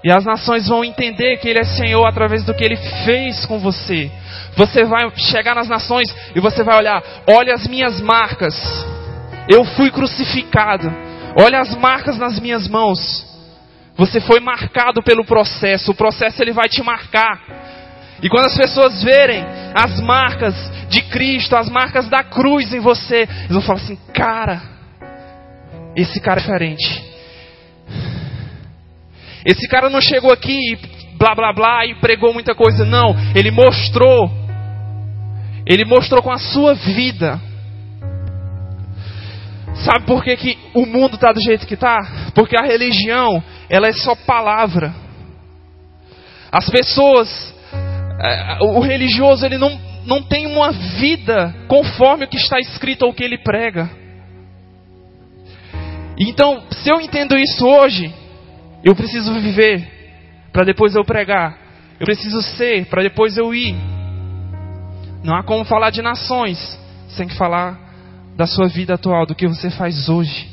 e as nações vão entender que Ele é Senhor através do que Ele fez com você. Você vai chegar nas nações e você vai olhar: olha as minhas marcas, eu fui crucificado, olha as marcas nas minhas mãos. Você foi marcado pelo processo, o processo ele vai te marcar. E quando as pessoas verem as marcas de Cristo, as marcas da cruz em você, eles vão falar assim: cara, esse cara é diferente. Esse cara não chegou aqui e blá blá blá e pregou muita coisa, não. Ele mostrou. Ele mostrou com a sua vida. Sabe por que, que o mundo está do jeito que está? Porque a religião, ela é só palavra. As pessoas, é, o religioso, ele não, não tem uma vida conforme o que está escrito ou o que ele prega. Então, se eu entendo isso hoje, eu preciso viver para depois eu pregar. Eu preciso ser para depois eu ir. Não há como falar de nações sem falar da sua vida atual, do que você faz hoje.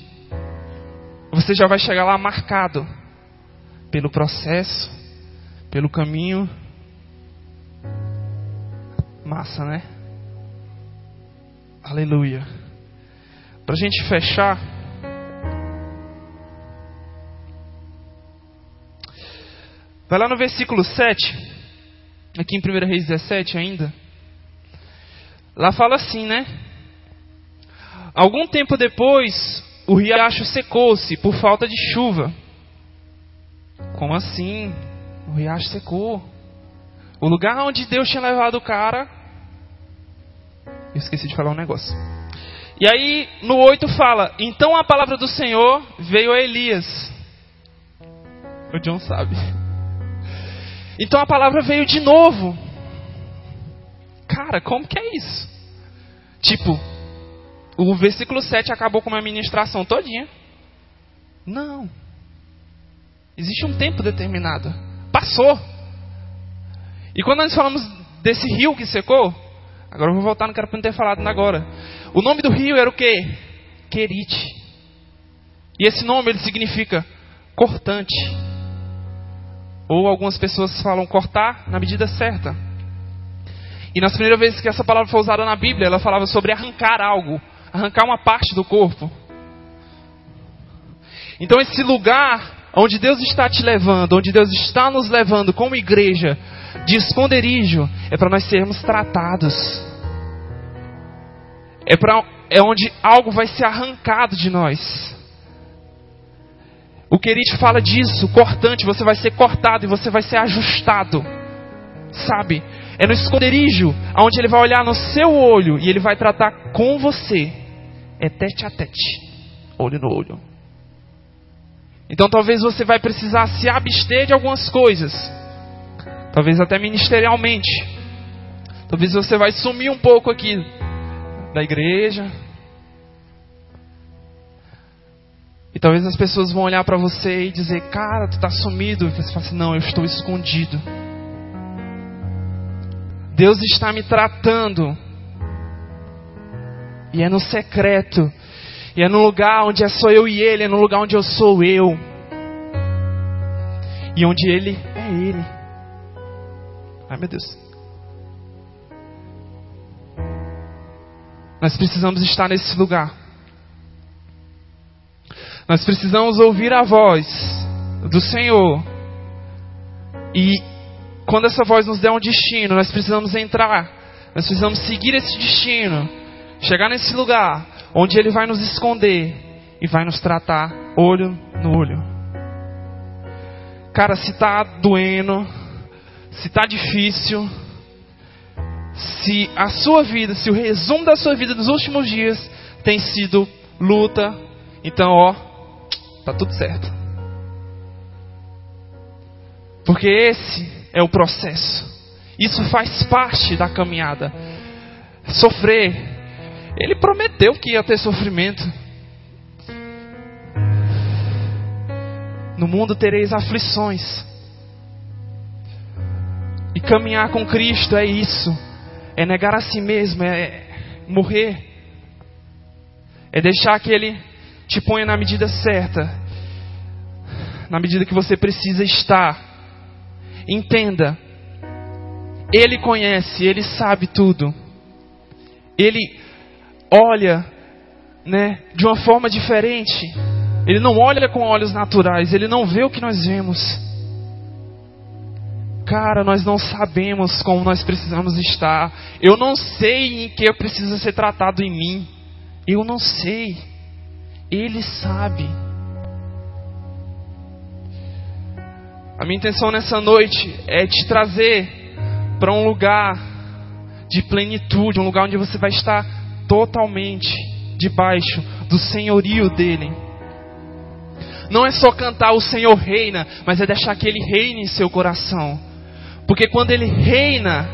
Você já vai chegar lá marcado pelo processo, pelo caminho. Massa, né? Aleluia. Para a gente fechar. Vai lá no versículo 7, aqui em 1 Reis 17 ainda. Lá fala assim, né? Algum tempo depois, o riacho secou-se por falta de chuva. Como assim? O riacho secou. O lugar onde Deus tinha levado o cara. Eu esqueci de falar um negócio. E aí, no 8 fala: Então a palavra do Senhor veio a Elias. O John sabe. Então a palavra veio de novo. Cara, como que é isso? Tipo, o versículo 7 acabou com uma ministração todinha. Não. Existe um tempo determinado. Passou. E quando nós falamos desse rio que secou, agora eu vou voltar, não quero não ter falado agora. O nome do rio era o quê? Querite. E esse nome ele significa cortante. Ou algumas pessoas falam cortar na medida certa. E nas primeiras vezes que essa palavra foi usada na Bíblia, ela falava sobre arrancar algo, arrancar uma parte do corpo. Então, esse lugar onde Deus está te levando, onde Deus está nos levando como igreja, de esconderijo, é para nós sermos tratados. É, pra, é onde algo vai ser arrancado de nós. O Querite fala disso, cortante, você vai ser cortado e você vai ser ajustado. Sabe? É no esconderijo, onde ele vai olhar no seu olho e ele vai tratar com você é tete a tete, olho no olho. Então talvez você vai precisar se abster de algumas coisas, talvez até ministerialmente. Talvez você vai sumir um pouco aqui da igreja. E talvez as pessoas vão olhar para você e dizer: Cara, tu está sumido. E você fala assim: Não, eu estou escondido. Deus está me tratando e é no secreto. E é no lugar onde é só eu e ele, é no lugar onde eu sou eu. E onde ele é ele. Ai meu Deus. Nós precisamos estar nesse lugar. Nós precisamos ouvir a voz do Senhor. E quando essa voz nos der um destino, nós precisamos entrar. Nós precisamos seguir esse destino chegar nesse lugar onde Ele vai nos esconder e vai nos tratar olho no olho. Cara, se está doendo, se está difícil, se a sua vida, se o resumo da sua vida dos últimos dias tem sido luta, então ó, Tá tudo certo. Porque esse é o processo. Isso faz parte da caminhada. Sofrer. Ele prometeu que ia ter sofrimento. No mundo tereis aflições. E caminhar com Cristo é isso. É negar a si mesmo, é morrer. É deixar que Ele te ponha na medida certa. Na medida que você precisa estar. Entenda. Ele conhece, Ele sabe tudo. Ele olha, né, de uma forma diferente. Ele não olha com olhos naturais, ele não vê o que nós vemos. Cara, nós não sabemos como nós precisamos estar. Eu não sei em que eu preciso ser tratado em mim. Eu não sei. Ele sabe. A minha intenção nessa noite é te trazer para um lugar de plenitude, um lugar onde você vai estar totalmente debaixo do senhorio dele. Não é só cantar o Senhor reina, mas é deixar que ele reine em seu coração. Porque quando ele reina,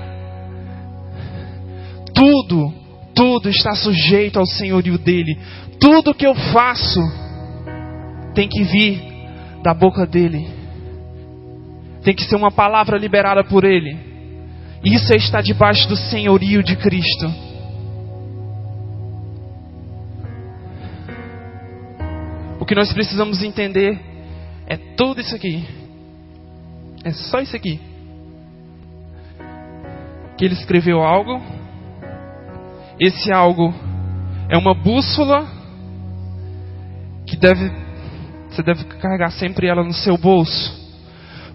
tudo, tudo está sujeito ao senhorio dele. Tudo que eu faço tem que vir da boca dele. Tem que ser uma palavra liberada por ele. Isso é estar debaixo do senhorio de Cristo. Que nós precisamos entender é tudo isso aqui. É só isso aqui. Que ele escreveu algo. Esse algo é uma bússola que deve você deve carregar sempre ela no seu bolso.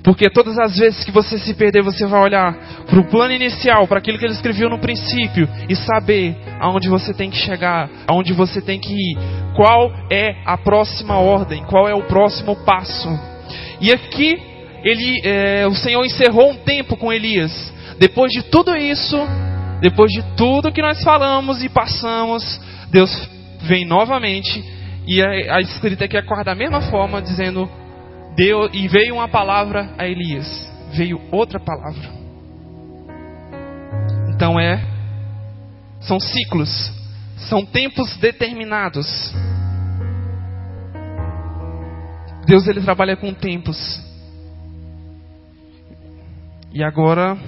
Porque todas as vezes que você se perder, você vai olhar para o plano inicial, para aquilo que ele escreveu no princípio, e saber aonde você tem que chegar, aonde você tem que ir, qual é a próxima ordem, qual é o próximo passo. E aqui ele, é, o Senhor encerrou um tempo com Elias. Depois de tudo isso, depois de tudo que nós falamos e passamos, Deus vem novamente e a, a escrita aqui acorda da mesma forma, dizendo deu e veio uma palavra a Elias, veio outra palavra. Então é são ciclos, são tempos determinados. Deus ele trabalha com tempos. E agora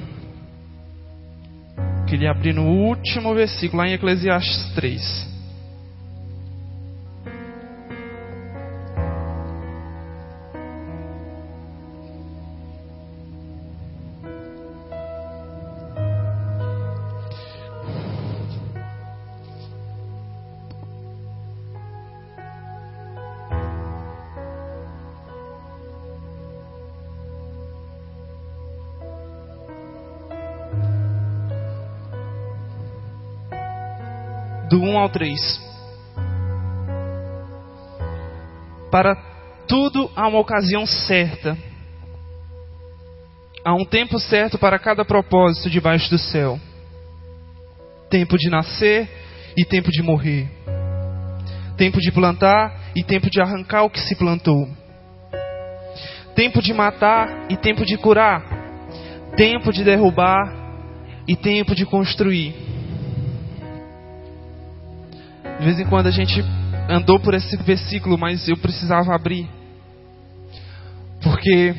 queria abrir no último versículo lá em Eclesiastes 3. Ao 3. Para tudo há uma ocasião certa. Há um tempo certo para cada propósito debaixo do céu. Tempo de nascer e tempo de morrer. Tempo de plantar e tempo de arrancar o que se plantou. Tempo de matar e tempo de curar. Tempo de derrubar e tempo de construir de vez em quando a gente andou por esse versículo, mas eu precisava abrir. Porque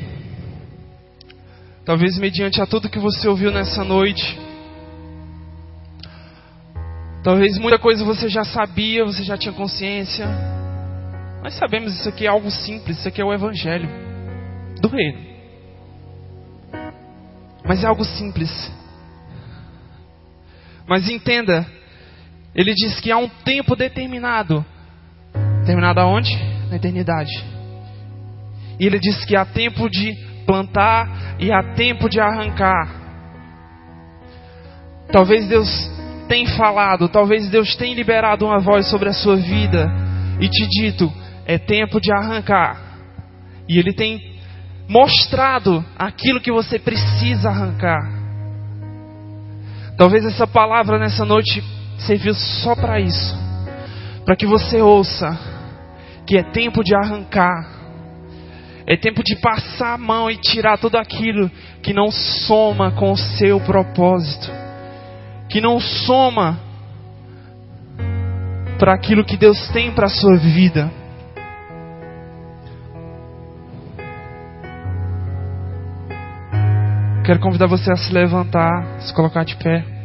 talvez mediante a tudo que você ouviu nessa noite, talvez muita coisa você já sabia, você já tinha consciência. Nós sabemos isso aqui é algo simples, isso aqui é o evangelho do reino. Mas é algo simples. Mas entenda ele diz que há um tempo determinado. Determinado aonde? Na eternidade. E ele diz que há tempo de plantar e há tempo de arrancar. Talvez Deus tenha falado, talvez Deus tenha liberado uma voz sobre a sua vida e te dito: é tempo de arrancar. E Ele tem mostrado aquilo que você precisa arrancar. Talvez essa palavra nessa noite serviu só para isso para que você ouça que é tempo de arrancar. É tempo de passar a mão e tirar tudo aquilo que não soma com o seu propósito, que não soma para aquilo que Deus tem para a sua vida. Quero convidar você a se levantar, se colocar de pé.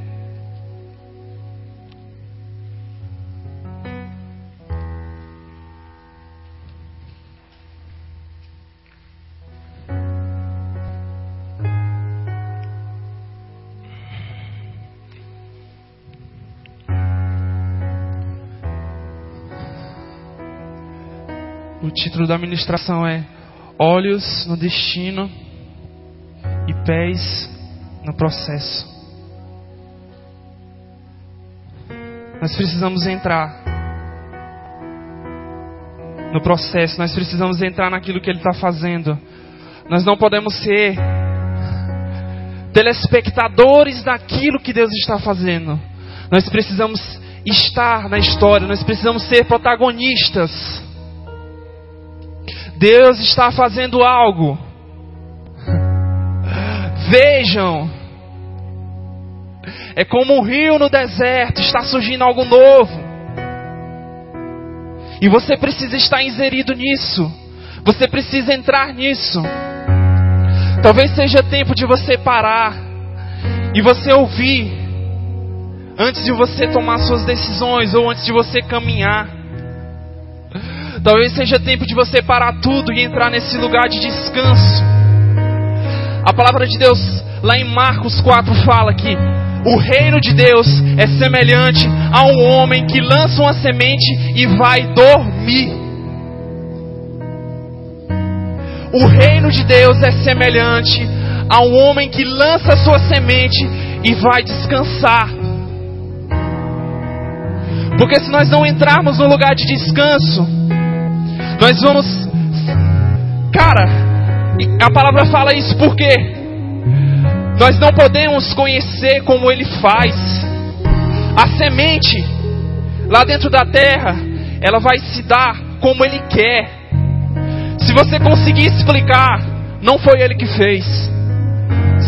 O título da ministração é Olhos no Destino e Pés no Processo. Nós precisamos entrar no processo, nós precisamos entrar naquilo que Ele está fazendo. Nós não podemos ser telespectadores daquilo que Deus está fazendo. Nós precisamos estar na história, nós precisamos ser protagonistas. Deus está fazendo algo. Vejam. É como um rio no deserto, está surgindo algo novo. E você precisa estar inserido nisso. Você precisa entrar nisso. Talvez seja tempo de você parar e você ouvir antes de você tomar suas decisões ou antes de você caminhar. Talvez seja tempo de você parar tudo e entrar nesse lugar de descanso. A palavra de Deus, lá em Marcos 4, fala que o reino de Deus é semelhante a um homem que lança uma semente e vai dormir. O reino de Deus é semelhante a um homem que lança sua semente e vai descansar. Porque se nós não entrarmos no lugar de descanso, nós vamos. Cara, a palavra fala isso porque nós não podemos conhecer como ele faz. A semente lá dentro da terra, ela vai se dar como ele quer. Se você conseguir explicar, não foi ele que fez.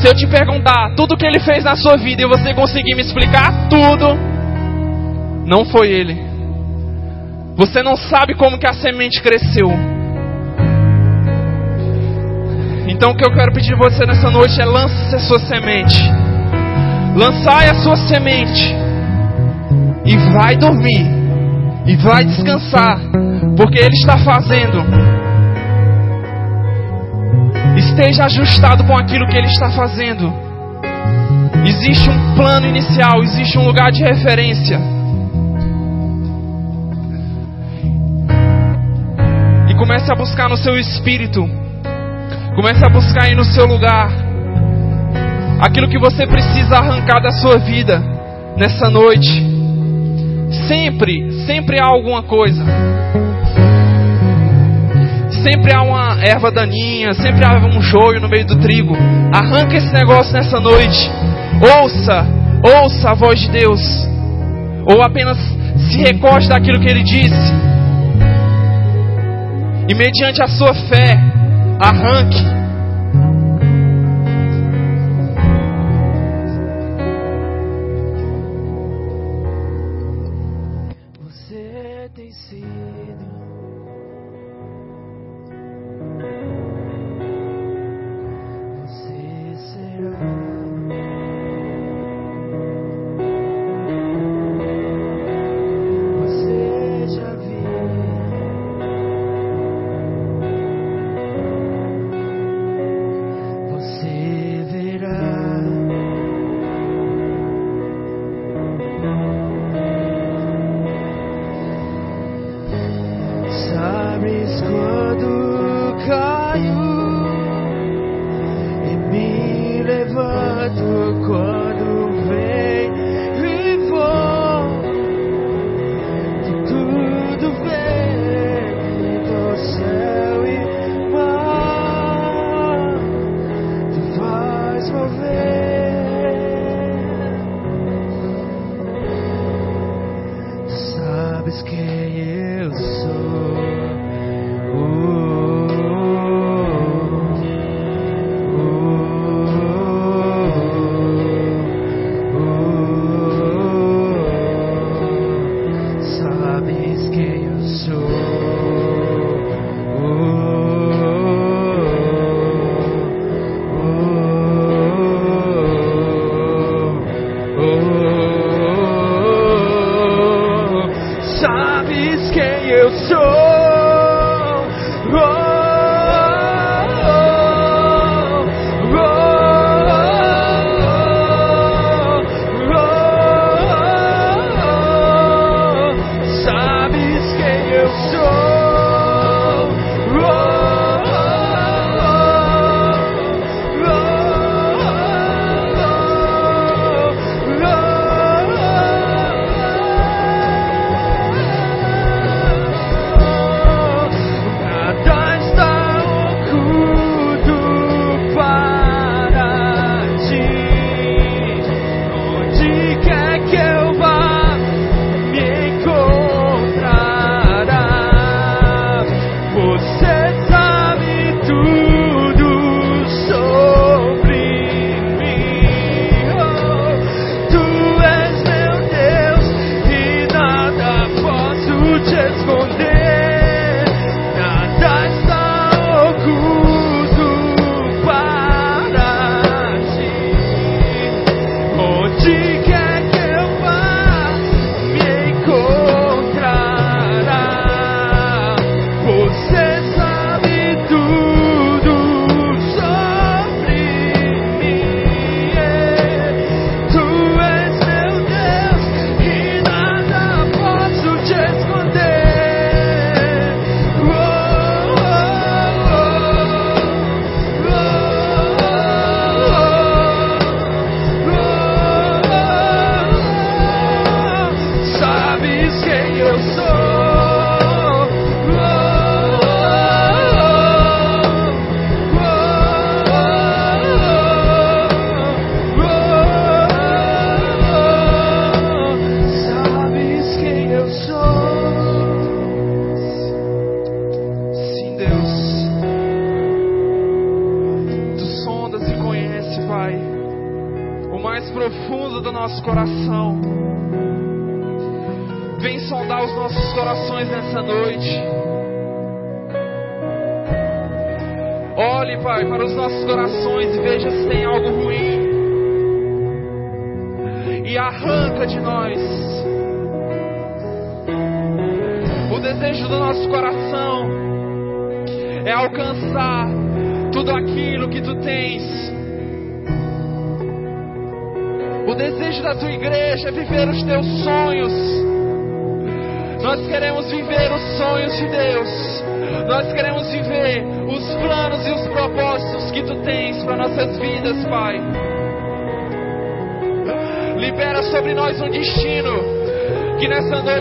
Se eu te perguntar tudo que ele fez na sua vida e você conseguir me explicar tudo, não foi ele. Você não sabe como que a semente cresceu. Então o que eu quero pedir de você nessa noite é lance a sua semente. Lançai a sua semente. E vai dormir. E vai descansar. Porque Ele está fazendo. Esteja ajustado com aquilo que Ele está fazendo. Existe um plano inicial, existe um lugar de referência. Comece a buscar no seu espírito. Comece a buscar aí no seu lugar. Aquilo que você precisa arrancar da sua vida nessa noite. Sempre, sempre há alguma coisa. Sempre há uma erva daninha, sempre há um joio no meio do trigo. Arranca esse negócio nessa noite. Ouça, ouça a voz de Deus. Ou apenas se recorde daquilo que ele disse e mediante a sua fé, arranque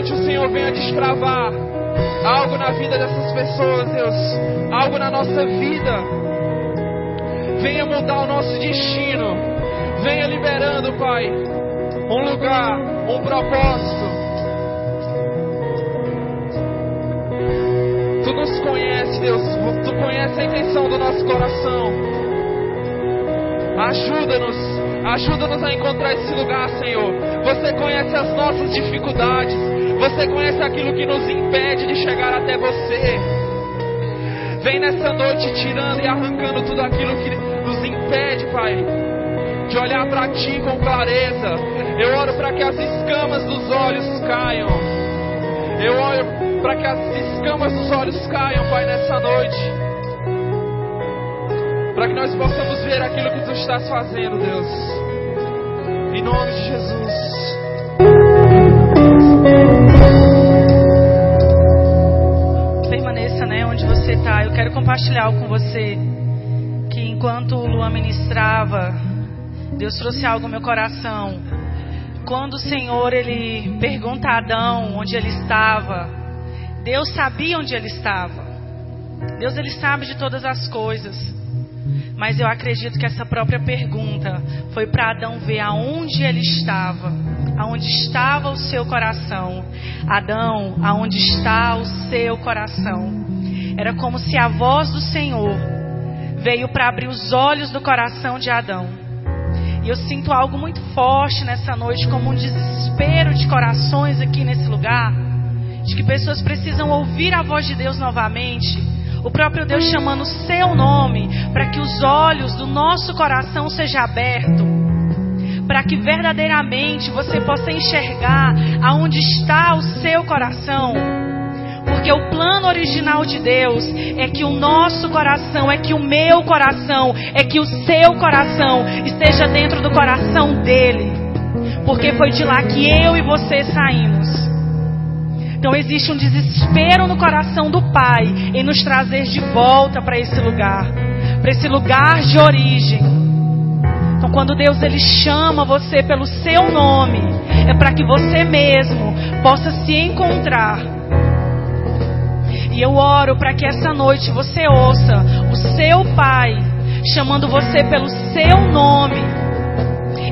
noite o Senhor venha desbravar algo na vida dessas pessoas, Deus. Algo na nossa vida. Venha mudar o nosso destino. Venha liberando, Pai, um lugar, um propósito. Tu nos conhece, Deus. Tu conhece a intenção do nosso coração. Ajuda-nos, ajuda-nos a encontrar esse lugar, Senhor. Você conhece as nossas dificuldades. Você conhece aquilo que nos impede de chegar até você. Vem nessa noite tirando e arrancando tudo aquilo que nos impede, Pai de olhar para Ti com clareza. Eu oro para que as escamas dos olhos caiam. Eu oro para que as escamas dos olhos caiam, Pai, nessa noite. Para que nós possamos ver aquilo que Tu estás fazendo, Deus. Em nome de Jesus. Você está. Eu quero compartilhar com você que enquanto o Luan ministrava, Deus trouxe algo no meu coração. Quando o Senhor ele pergunta a Adão onde ele estava, Deus sabia onde ele estava. Deus ele sabe de todas as coisas. Mas eu acredito que essa própria pergunta foi para Adão ver aonde ele estava, aonde estava o seu coração. Adão, aonde está o seu coração? Era como se a voz do Senhor veio para abrir os olhos do coração de Adão. E eu sinto algo muito forte nessa noite, como um desespero de corações aqui nesse lugar, de que pessoas precisam ouvir a voz de Deus novamente. O próprio Deus chamando o seu nome, para que os olhos do nosso coração sejam abertos, para que verdadeiramente você possa enxergar aonde está o seu coração porque o plano original de Deus é que o nosso coração, é que o meu coração, é que o seu coração esteja dentro do coração dele. Porque foi de lá que eu e você saímos. Então existe um desespero no coração do Pai em nos trazer de volta para esse lugar, para esse lugar de origem. Então, quando Deus ele chama você pelo seu nome, é para que você mesmo possa se encontrar e eu oro para que essa noite você ouça o seu Pai chamando você pelo seu nome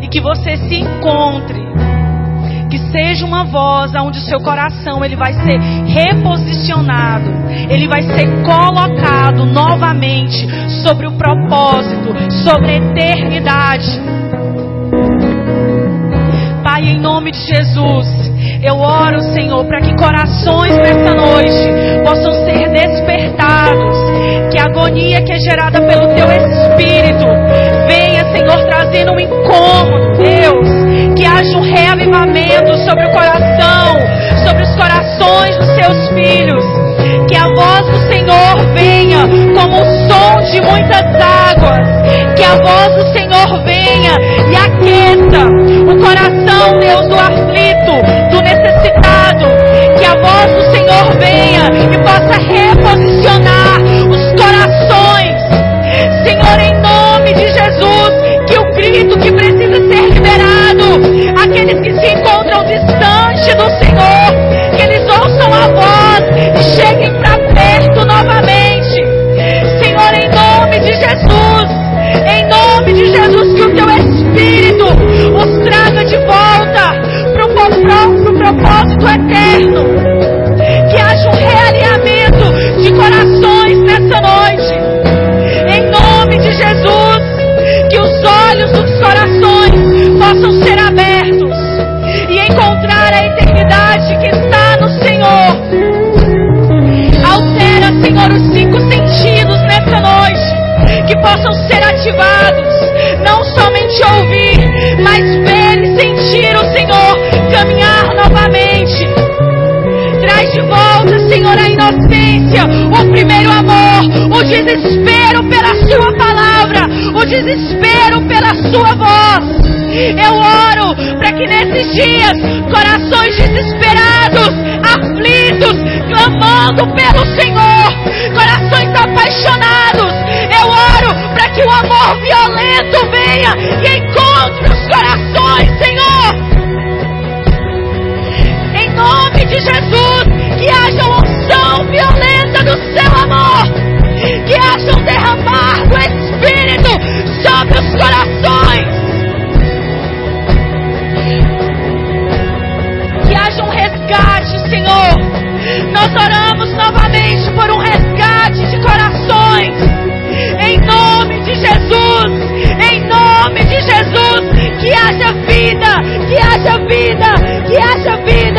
e que você se encontre. Que seja uma voz onde o seu coração ele vai ser reposicionado, ele vai ser colocado novamente sobre o propósito, sobre a eternidade. Pai, em nome de Jesus, eu oro, Senhor, para que corações nessa noite possam ser despertados. Que a agonia que é gerada pelo Teu Espírito venha, Senhor, trazendo um incômodo, Deus. Possam ser ativados, não somente ouvir, mas ver e sentir o Senhor caminhar novamente. Traz de volta, Senhor, a inocência, o primeiro amor, o desespero pela Sua palavra, o desespero pela Sua voz. Eu oro para que nesses dias, corações desesperados, aflitos, clamando pelo Senhor, corações apaixonados, eu oro que o amor violento venha e encontre os corações, Senhor. Em nome de Jesus, que haja uma unção violenta do seu amor, que haja um derramar do Espírito sobre os corações. Que haja um resgate, Senhor. Nós oramos novamente por um resgate de corações. Em nome Jesus, em nome de Jesus, que haja vida, que haja vida, que haja vida.